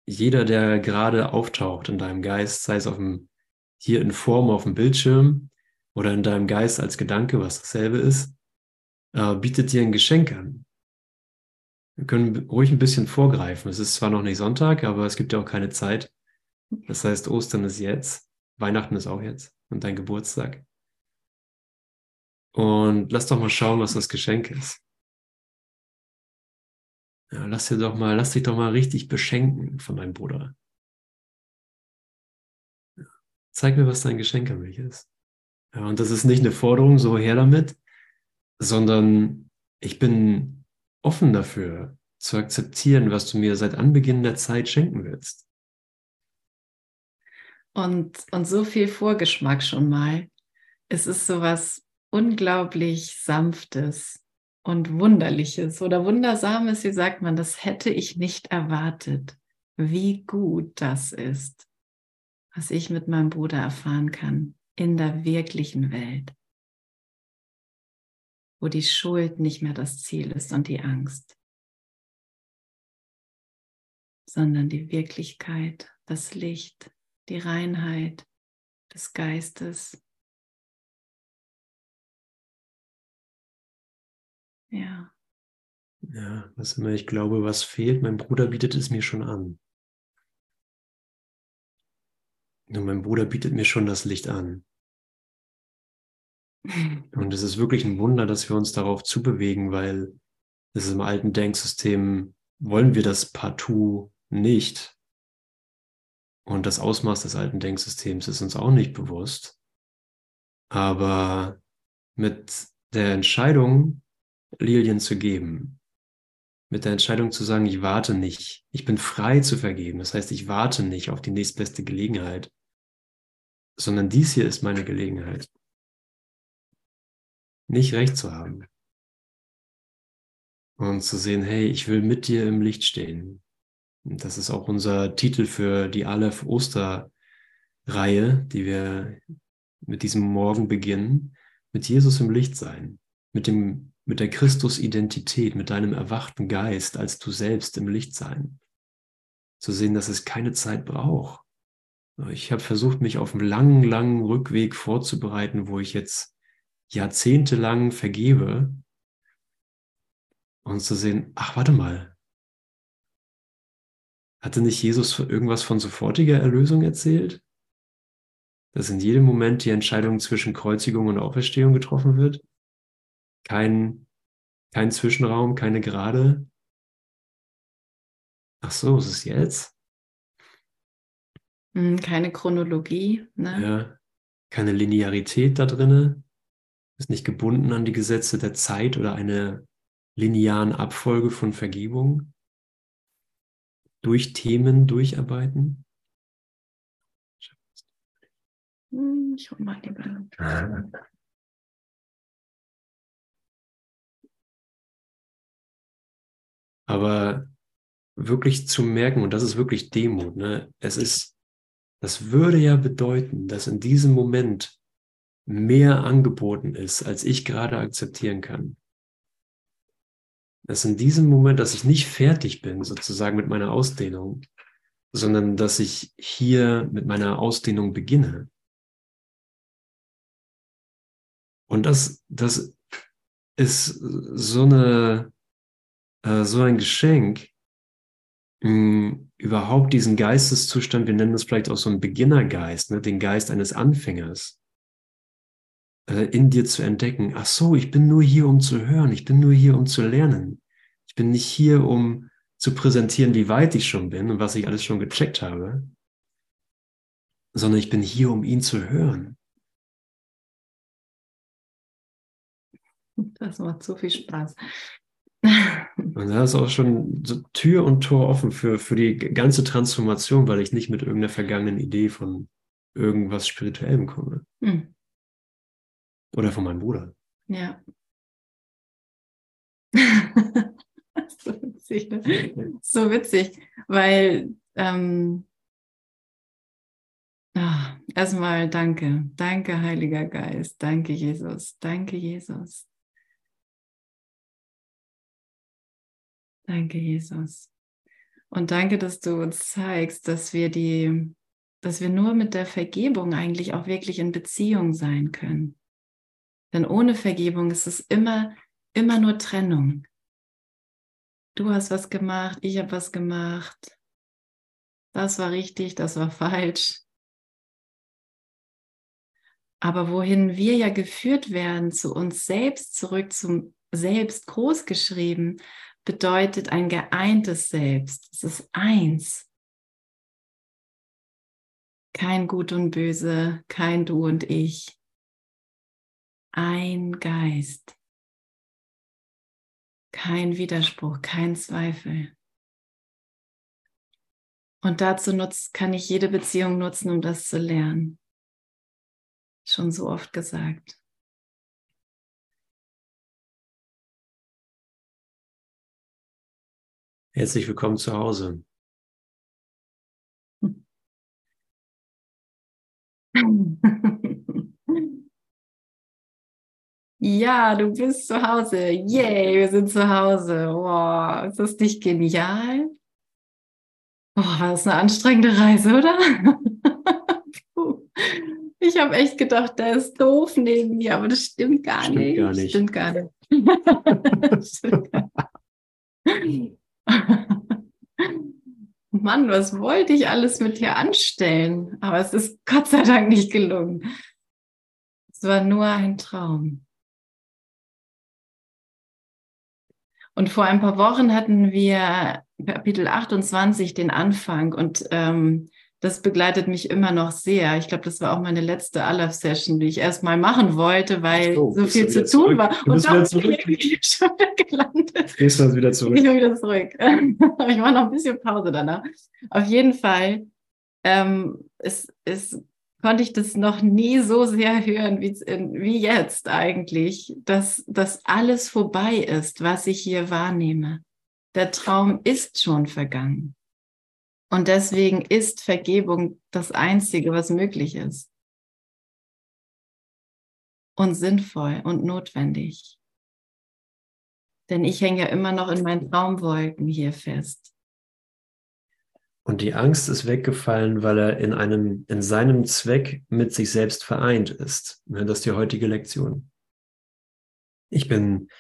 jeder, der gerade auftaucht in deinem Geist, sei es auf dem hier in Form auf dem Bildschirm oder in deinem Geist als Gedanke, was dasselbe ist, äh, bietet dir ein Geschenk an. Wir können ruhig ein bisschen vorgreifen. Es ist zwar noch nicht Sonntag, aber es gibt ja auch keine Zeit. Das heißt, Ostern ist jetzt, Weihnachten ist auch jetzt und dein Geburtstag. Und lass doch mal schauen, was das Geschenk ist. Ja, lass dir doch mal, lass dich doch mal richtig beschenken von deinem Bruder. Zeig mir, was dein Geschenk an mich ist. Ja, und das ist nicht eine Forderung, so her damit, sondern ich bin offen dafür, zu akzeptieren, was du mir seit Anbeginn der Zeit schenken willst.
Und, und so viel Vorgeschmack schon mal. Es ist so was unglaublich Sanftes und Wunderliches oder Wundersames, wie sagt man, das hätte ich nicht erwartet, wie gut das ist, was ich mit meinem Bruder erfahren kann in der wirklichen Welt wo die Schuld nicht mehr das Ziel ist und die Angst, sondern die Wirklichkeit, das Licht, die Reinheit des Geistes. Ja.
Ja, was immer ich glaube, was fehlt, mein Bruder bietet es mir schon an. Und mein Bruder bietet mir schon das Licht an. Und es ist wirklich ein Wunder, dass wir uns darauf zubewegen, weil es im alten Denksystem wollen wir das partout nicht. Und das Ausmaß des alten Denksystems ist uns auch nicht bewusst. Aber mit der Entscheidung, Lilien zu geben, mit der Entscheidung zu sagen, ich warte nicht, ich bin frei zu vergeben, das heißt, ich warte nicht auf die nächstbeste Gelegenheit, sondern dies hier ist meine Gelegenheit nicht recht zu haben. Und zu sehen, hey, ich will mit dir im Licht stehen. Das ist auch unser Titel für die Aleph Osterreihe, die wir mit diesem Morgen beginnen, mit Jesus im Licht sein, mit dem, mit der Christus-Identität, mit deinem erwachten Geist als du selbst im Licht sein. Zu sehen, dass es keine Zeit braucht. Ich habe versucht, mich auf einen langen, langen Rückweg vorzubereiten, wo ich jetzt jahrzehntelang vergebe und zu sehen, ach, warte mal. Hatte nicht Jesus irgendwas von sofortiger Erlösung erzählt? Dass in jedem Moment die Entscheidung zwischen Kreuzigung und Auferstehung getroffen wird? Kein, kein Zwischenraum, keine Gerade? Ach so, ist es jetzt?
Hm, keine Chronologie, ne?
Ja, keine Linearität da drinne ist nicht gebunden an die Gesetze der Zeit oder eine linearen Abfolge von Vergebung. Durch Themen durcharbeiten.
Hm, ich hol mal lieber.
Aber wirklich zu merken, und das ist wirklich Demut, ne? es ist, das würde ja bedeuten, dass in diesem Moment mehr angeboten ist, als ich gerade akzeptieren kann. Dass in diesem Moment, dass ich nicht fertig bin, sozusagen mit meiner Ausdehnung, sondern dass ich hier mit meiner Ausdehnung beginne. Und das, das ist so eine, äh, so ein Geschenk, mh, überhaupt diesen Geisteszustand, wir nennen das vielleicht auch so einen Beginnergeist, ne, den Geist eines Anfängers, äh, in dir zu entdecken, ach so, ich bin nur hier, um zu hören, ich bin nur hier, um zu lernen. Ich bin nicht hier, um zu präsentieren, wie weit ich schon bin und was ich alles schon gecheckt habe, sondern ich bin hier, um ihn zu hören.
Das macht so viel Spaß.
Und da ist auch schon so Tür und Tor offen für, für die ganze Transformation, weil ich nicht mit irgendeiner vergangenen Idee von irgendwas Spirituellem komme. Hm. Oder von meinem Bruder.
Ja. so witzig, ne? So witzig, weil ähm, ah, erstmal danke, danke Heiliger Geist, danke Jesus, danke Jesus. Danke Jesus. Und danke, dass du uns zeigst, dass wir die, dass wir nur mit der Vergebung eigentlich auch wirklich in Beziehung sein können. Denn ohne Vergebung ist es immer immer nur Trennung. Du hast was gemacht, ich habe was gemacht. Das war richtig, das war falsch. Aber wohin wir ja geführt werden, zu uns selbst zurück, zum Selbst großgeschrieben, bedeutet ein geeintes Selbst. Es ist eins. Kein Gut und Böse, kein Du und Ich. Ein Geist. Kein Widerspruch, kein Zweifel. Und dazu nutzt, kann ich jede Beziehung nutzen, um das zu lernen. Schon so oft gesagt.
Herzlich willkommen zu Hause.
Ja, du bist zu Hause. Yay, wir sind zu Hause. Wow, ist das nicht genial? Oh, war das eine anstrengende Reise, oder? ich habe echt gedacht, der ist doof neben mir, aber das stimmt gar
stimmt
nicht.
Gar nicht.
Stimmt gar nicht. stimmt gar nicht. Mann, was wollte ich alles mit dir anstellen? Aber es ist Gott sei Dank nicht gelungen. Es war nur ein Traum. Und vor ein paar Wochen hatten wir Kapitel 28 den Anfang und ähm, das begleitet mich immer noch sehr. Ich glaube, das war auch meine letzte Alaf-Session, die ich erstmal machen wollte, weil so, so viel zu tun
zurück.
war.
Du
und
dann bin
ich schon wieder gelandet.
Gehst du wieder zurück?
Ich wieder zurück. ich war noch ein bisschen Pause danach. Auf jeden Fall ähm, es, es konnte ich das noch nie so sehr hören wie, wie jetzt eigentlich, dass das alles vorbei ist, was ich hier wahrnehme. Der Traum ist schon vergangen. Und deswegen ist Vergebung das Einzige, was möglich ist. Und sinnvoll und notwendig. Denn ich hänge ja immer noch in meinen Traumwolken hier fest.
Und die Angst ist weggefallen, weil er in einem, in seinem Zweck mit sich selbst vereint ist. Das ist die heutige Lektion. Ich bin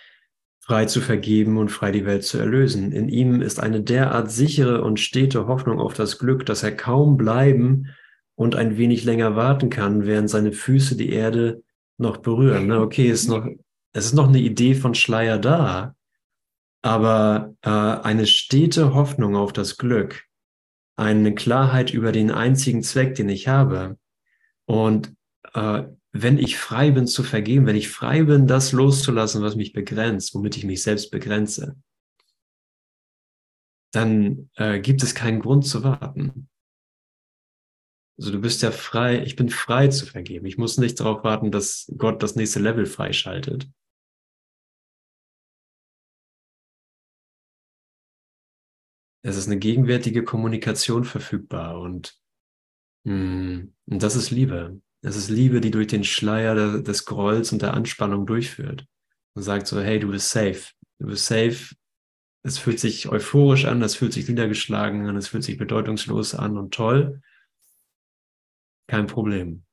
frei zu vergeben und frei die Welt zu erlösen. In ihm ist eine derart sichere und stete Hoffnung auf das Glück, dass er kaum bleiben und ein wenig länger warten kann, während seine Füße die Erde noch berühren. Na, okay, ist noch, es ist noch eine Idee von Schleier da, aber äh, eine stete Hoffnung auf das Glück, eine Klarheit über den einzigen Zweck, den ich habe. Und äh, wenn ich frei bin zu vergeben, wenn ich frei bin, das loszulassen, was mich begrenzt, womit ich mich selbst begrenze, dann äh, gibt es keinen Grund zu warten. Also du bist ja frei, ich bin frei zu vergeben. Ich muss nicht darauf warten, dass Gott das nächste Level freischaltet. Es ist eine gegenwärtige Kommunikation verfügbar und, mh, hm, und das ist Liebe. Es ist Liebe, die durch den Schleier des Grolls und der Anspannung durchführt und sagt so, hey, du bist safe. Du bist safe. Es fühlt sich euphorisch an, es fühlt sich niedergeschlagen an, es fühlt sich bedeutungslos an und toll. Kein Problem.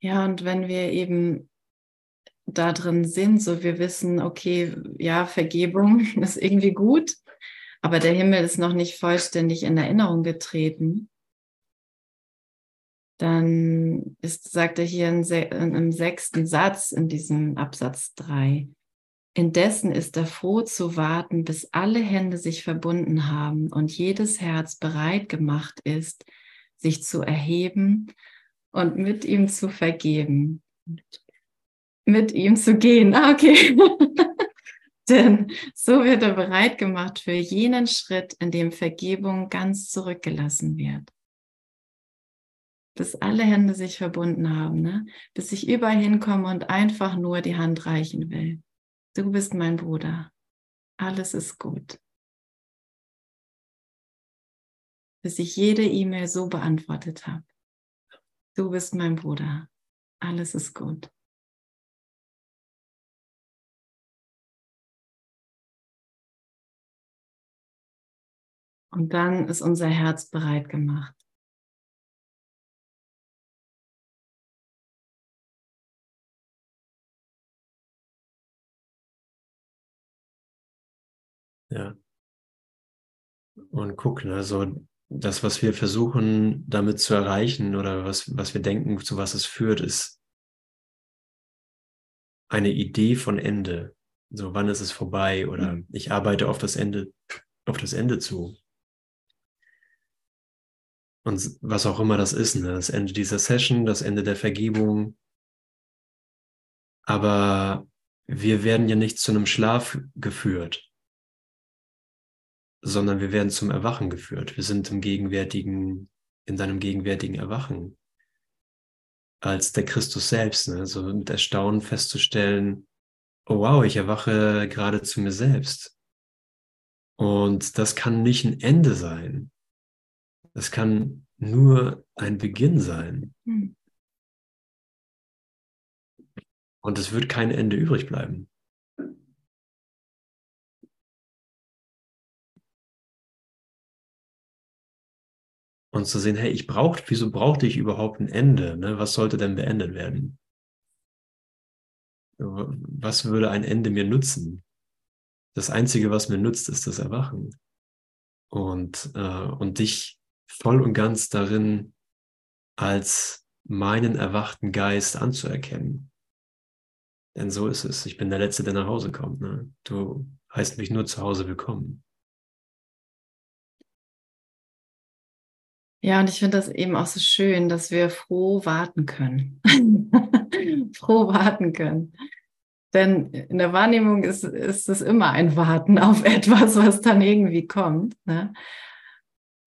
Ja, und wenn wir eben da drin sind, so wir wissen, okay, ja, Vergebung ist irgendwie gut, aber der Himmel ist noch nicht vollständig in Erinnerung getreten, dann ist, sagt er hier im sechsten Satz in diesem Absatz 3, indessen ist er froh zu warten, bis alle Hände sich verbunden haben und jedes Herz bereit gemacht ist, sich zu erheben und mit ihm zu vergeben. Mit ihm zu gehen. Ah, okay. Denn so wird er bereit gemacht für jenen Schritt, in dem Vergebung ganz zurückgelassen wird bis alle Hände sich verbunden haben, ne? bis ich überall hinkomme und einfach nur die Hand reichen will. Du bist mein Bruder. Alles ist gut. Bis ich jede E-Mail so beantwortet habe. Du bist mein Bruder. Alles ist gut. Und dann ist unser Herz bereit gemacht.
Ja. Und guck, ne, so das, was wir versuchen damit zu erreichen oder was, was wir denken, zu was es führt, ist eine Idee von Ende. So, wann ist es vorbei? Oder mhm. ich arbeite auf das Ende, auf das Ende zu. Und was auch immer das ist, ne? das Ende dieser Session, das Ende der Vergebung. Aber wir werden ja nicht zu einem Schlaf geführt, sondern wir werden zum Erwachen geführt. Wir sind im gegenwärtigen, in seinem gegenwärtigen Erwachen. Als der Christus selbst, ne? so mit Erstaunen festzustellen, oh wow, ich erwache gerade zu mir selbst. Und das kann nicht ein Ende sein. Das kann nur ein Beginn sein. Hm. Und es wird kein Ende übrig bleiben. Und zu sehen, hey, ich brauche, wieso brauchte ich überhaupt ein Ende? Ne? Was sollte denn beendet werden? Was würde ein Ende mir nutzen? Das Einzige, was mir nutzt, ist das Erwachen. Und, äh, und dich voll und ganz darin als meinen erwachten Geist anzuerkennen. Denn so ist es. Ich bin der Letzte, der nach Hause kommt. Ne? Du heißt mich nur zu Hause willkommen.
Ja, und ich finde das eben auch so schön, dass wir froh warten können. froh warten können. Denn in der Wahrnehmung ist, ist es immer ein Warten auf etwas, was dann irgendwie kommt. Ne?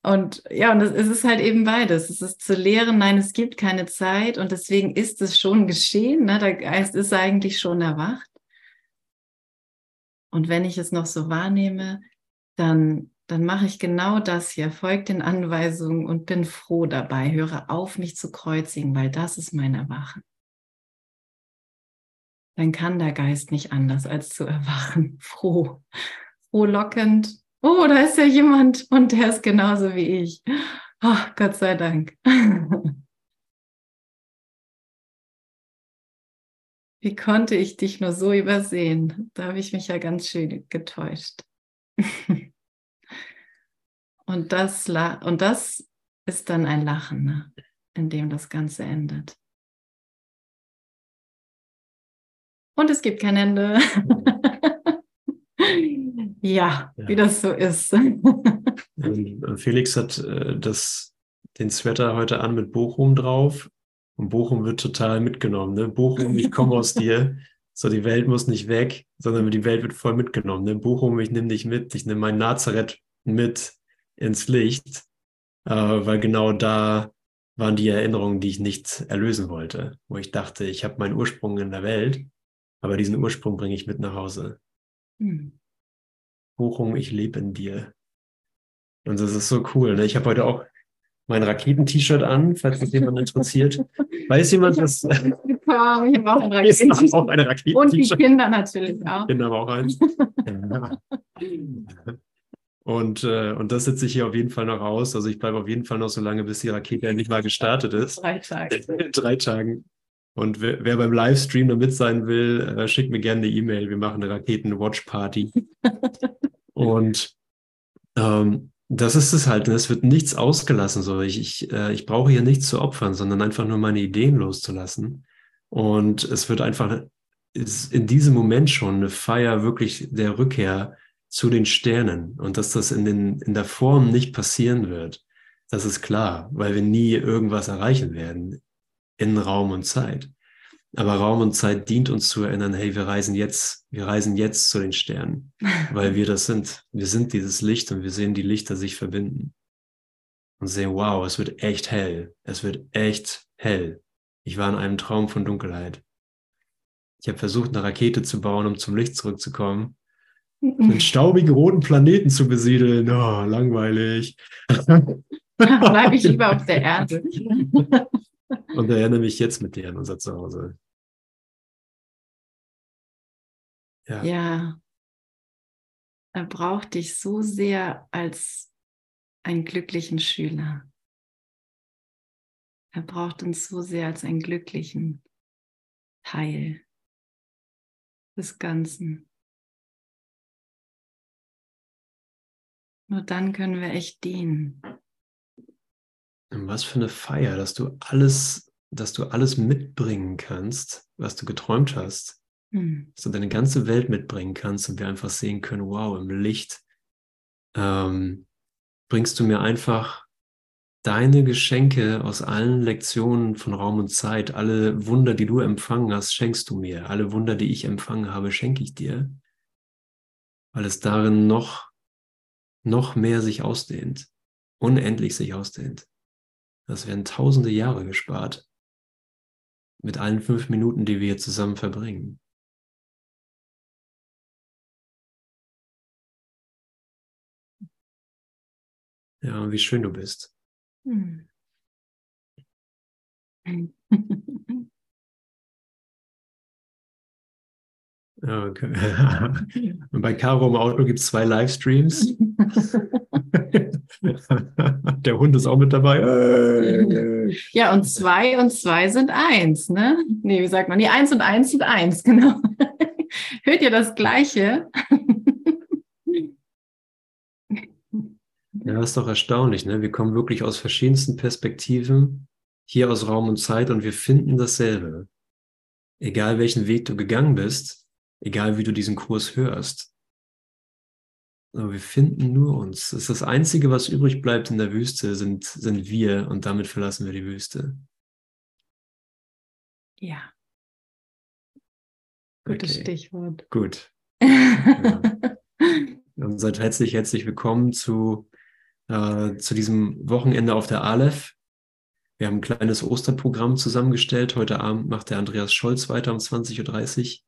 Und ja, und es ist halt eben beides. Es ist zu lehren, nein, es gibt keine Zeit und deswegen ist es schon geschehen. Ne? Der Geist ist eigentlich schon erwacht. Und wenn ich es noch so wahrnehme, dann, dann mache ich genau das hier, folge den Anweisungen und bin froh dabei. Höre auf, mich zu kreuzigen, weil das ist mein Erwachen. Dann kann der Geist nicht anders als zu erwachen. Froh, frohlockend oh, da ist ja jemand und der ist genauso wie ich. Oh, Gott sei Dank. Wie konnte ich dich nur so übersehen? Da habe ich mich ja ganz schön getäuscht. Und das, und das ist dann ein Lachen, ne? in dem das Ganze endet. Und es gibt kein Ende. Ja, ja, wie das so ist.
Felix hat äh, das, den Sweater heute an mit Bochum drauf. Und Bochum wird total mitgenommen. Ne? Bochum, ich komme aus dir. So, die Welt muss nicht weg, sondern die Welt wird voll mitgenommen. Ne? Bochum, ich nehme dich mit. Ich nehme mein Nazareth mit ins Licht, äh, weil genau da waren die Erinnerungen, die ich nicht erlösen wollte. Wo ich dachte, ich habe meinen Ursprung in der Welt, aber diesen Ursprung bringe ich mit nach Hause. Hm. Bochum, ich lebe in dir. Und das ist so cool. Ne? Ich habe heute auch mein Raketen-T-Shirt an, falls das jemand interessiert. Weiß jemand, was. Ich habe auch ein Raketen-T-Shirt. Auch eine Raketen
Und die Kinder natürlich auch.
Kinder haben auch eins. Und, äh, und das setze ich hier auf jeden Fall noch aus. Also ich bleibe auf jeden Fall noch so lange, bis die Rakete endlich mal gestartet ist.
Drei Tage.
Drei Tagen. Und wer, wer, beim Livestream da mit sein will, äh, schickt mir gerne eine E-Mail. Wir machen eine Raketen-Watch-Party. und ähm, das ist es halt. Es wird nichts ausgelassen. So. Ich, ich, äh, ich brauche hier nichts zu opfern, sondern einfach nur meine Ideen loszulassen. Und es wird einfach in diesem Moment schon eine Feier wirklich der Rückkehr zu den Sternen. Und dass das in, den, in der Form nicht passieren wird, das ist klar, weil wir nie irgendwas erreichen werden in Raum und Zeit. Aber Raum und Zeit dient uns zu erinnern, hey, wir reisen jetzt, wir reisen jetzt zu den Sternen, weil wir das sind. Wir sind dieses Licht und wir sehen die Lichter sich verbinden und sehen, wow, es wird echt hell. Es wird echt hell. Ich war in einem Traum von Dunkelheit. Ich habe versucht, eine Rakete zu bauen, um zum Licht zurückzukommen. Den staubigen roten Planeten zu besiedeln. Oh, langweilig.
Bleibe ich lieber auf der Erde.
Und erinnere mich jetzt mit dir an unser Zuhause.
Ja. ja. Er braucht dich so sehr als einen glücklichen Schüler. Er braucht uns so sehr als einen glücklichen Teil des Ganzen. Nur dann können wir echt dienen.
Und was für eine Feier, dass du alles, dass du alles mitbringen kannst, was du geträumt hast.
Hm.
Dass du deine ganze Welt mitbringen kannst und wir einfach sehen können, wow, im Licht ähm, bringst du mir einfach deine Geschenke aus allen Lektionen von Raum und Zeit, alle Wunder, die du empfangen hast, schenkst du mir. Alle Wunder, die ich empfangen habe, schenke ich dir. Weil es darin noch, noch mehr sich ausdehnt. Unendlich sich ausdehnt. Das werden tausende Jahre gespart. Mit allen fünf Minuten, die wir hier zusammen verbringen. Ja, wie schön du bist.
Hm.
Okay. Und bei Caro im Auto gibt es zwei Livestreams. Der Hund ist auch mit dabei.
Ja, und zwei und zwei sind eins, ne? Nee, wie sagt man? Die eins und eins sind eins, genau. Hört ihr das Gleiche?
Ja, ist doch erstaunlich, ne? Wir kommen wirklich aus verschiedensten Perspektiven, hier aus Raum und Zeit und wir finden dasselbe. Egal welchen Weg du gegangen bist, egal wie du diesen Kurs hörst. Aber wir finden nur uns. Das ist das Einzige, was übrig bleibt in der Wüste, sind, sind wir und damit verlassen wir die Wüste.
Ja. Gutes
Okay,
Stichwort.
Gut. Und seid herzlich, herzlich willkommen zu, äh, zu diesem Wochenende auf der Aleph. Wir haben ein kleines Osterprogramm zusammengestellt. Heute Abend macht der Andreas Scholz weiter um 20.30 Uhr.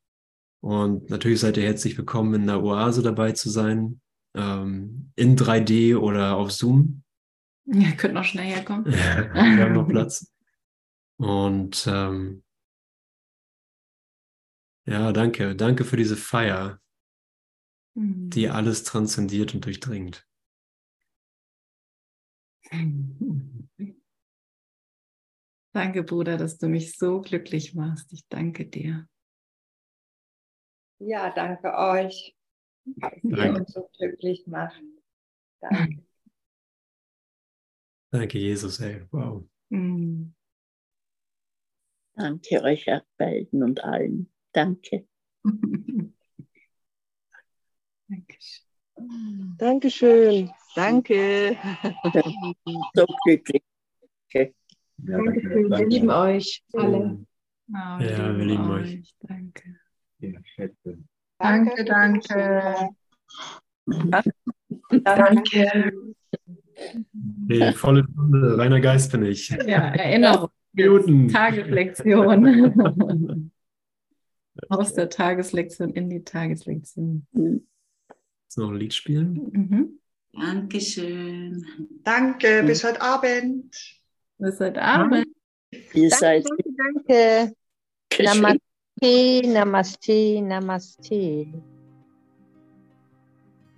Und natürlich seid ihr herzlich willkommen, in der Oase dabei zu sein, ähm, in 3D oder auf Zoom.
Ihr könnt noch schnell herkommen.
wir haben noch Platz. Und ähm, ja, danke. Danke für diese Feier,
Hm.
die alles transzendiert und durchdringt.
Danke, Bruder, dass du mich so glücklich machst. Ich danke dir.
Ja, danke euch, dass ihr
Danke.
uns so glücklich macht. Danke.
Danke, Jesus, ey. Wow.
Hm.
Danke euch beiden und allen. Danke.
Dankeschön.
Dankeschön. Danke.
So glücklich.
Dankeschön. Wir lieben euch alle.
Oh,
Ja, wir lieben euch.
Danke.
Danke, danke. Danke.
Hey, volle Stunde, reiner Geist bin ich.
Ja, Erinnerung.
Minuten.
Tageslektion. Aus der Tageslektion in die Tageslektion.
Jetzt noch ein Lied spielen?
Mhm.
Dankeschön.
Danke, bis heute Abend.
Bis heute Abend.
Ihr seid
Danke, danke.
schön.
Namaste, Namaste, Namaste.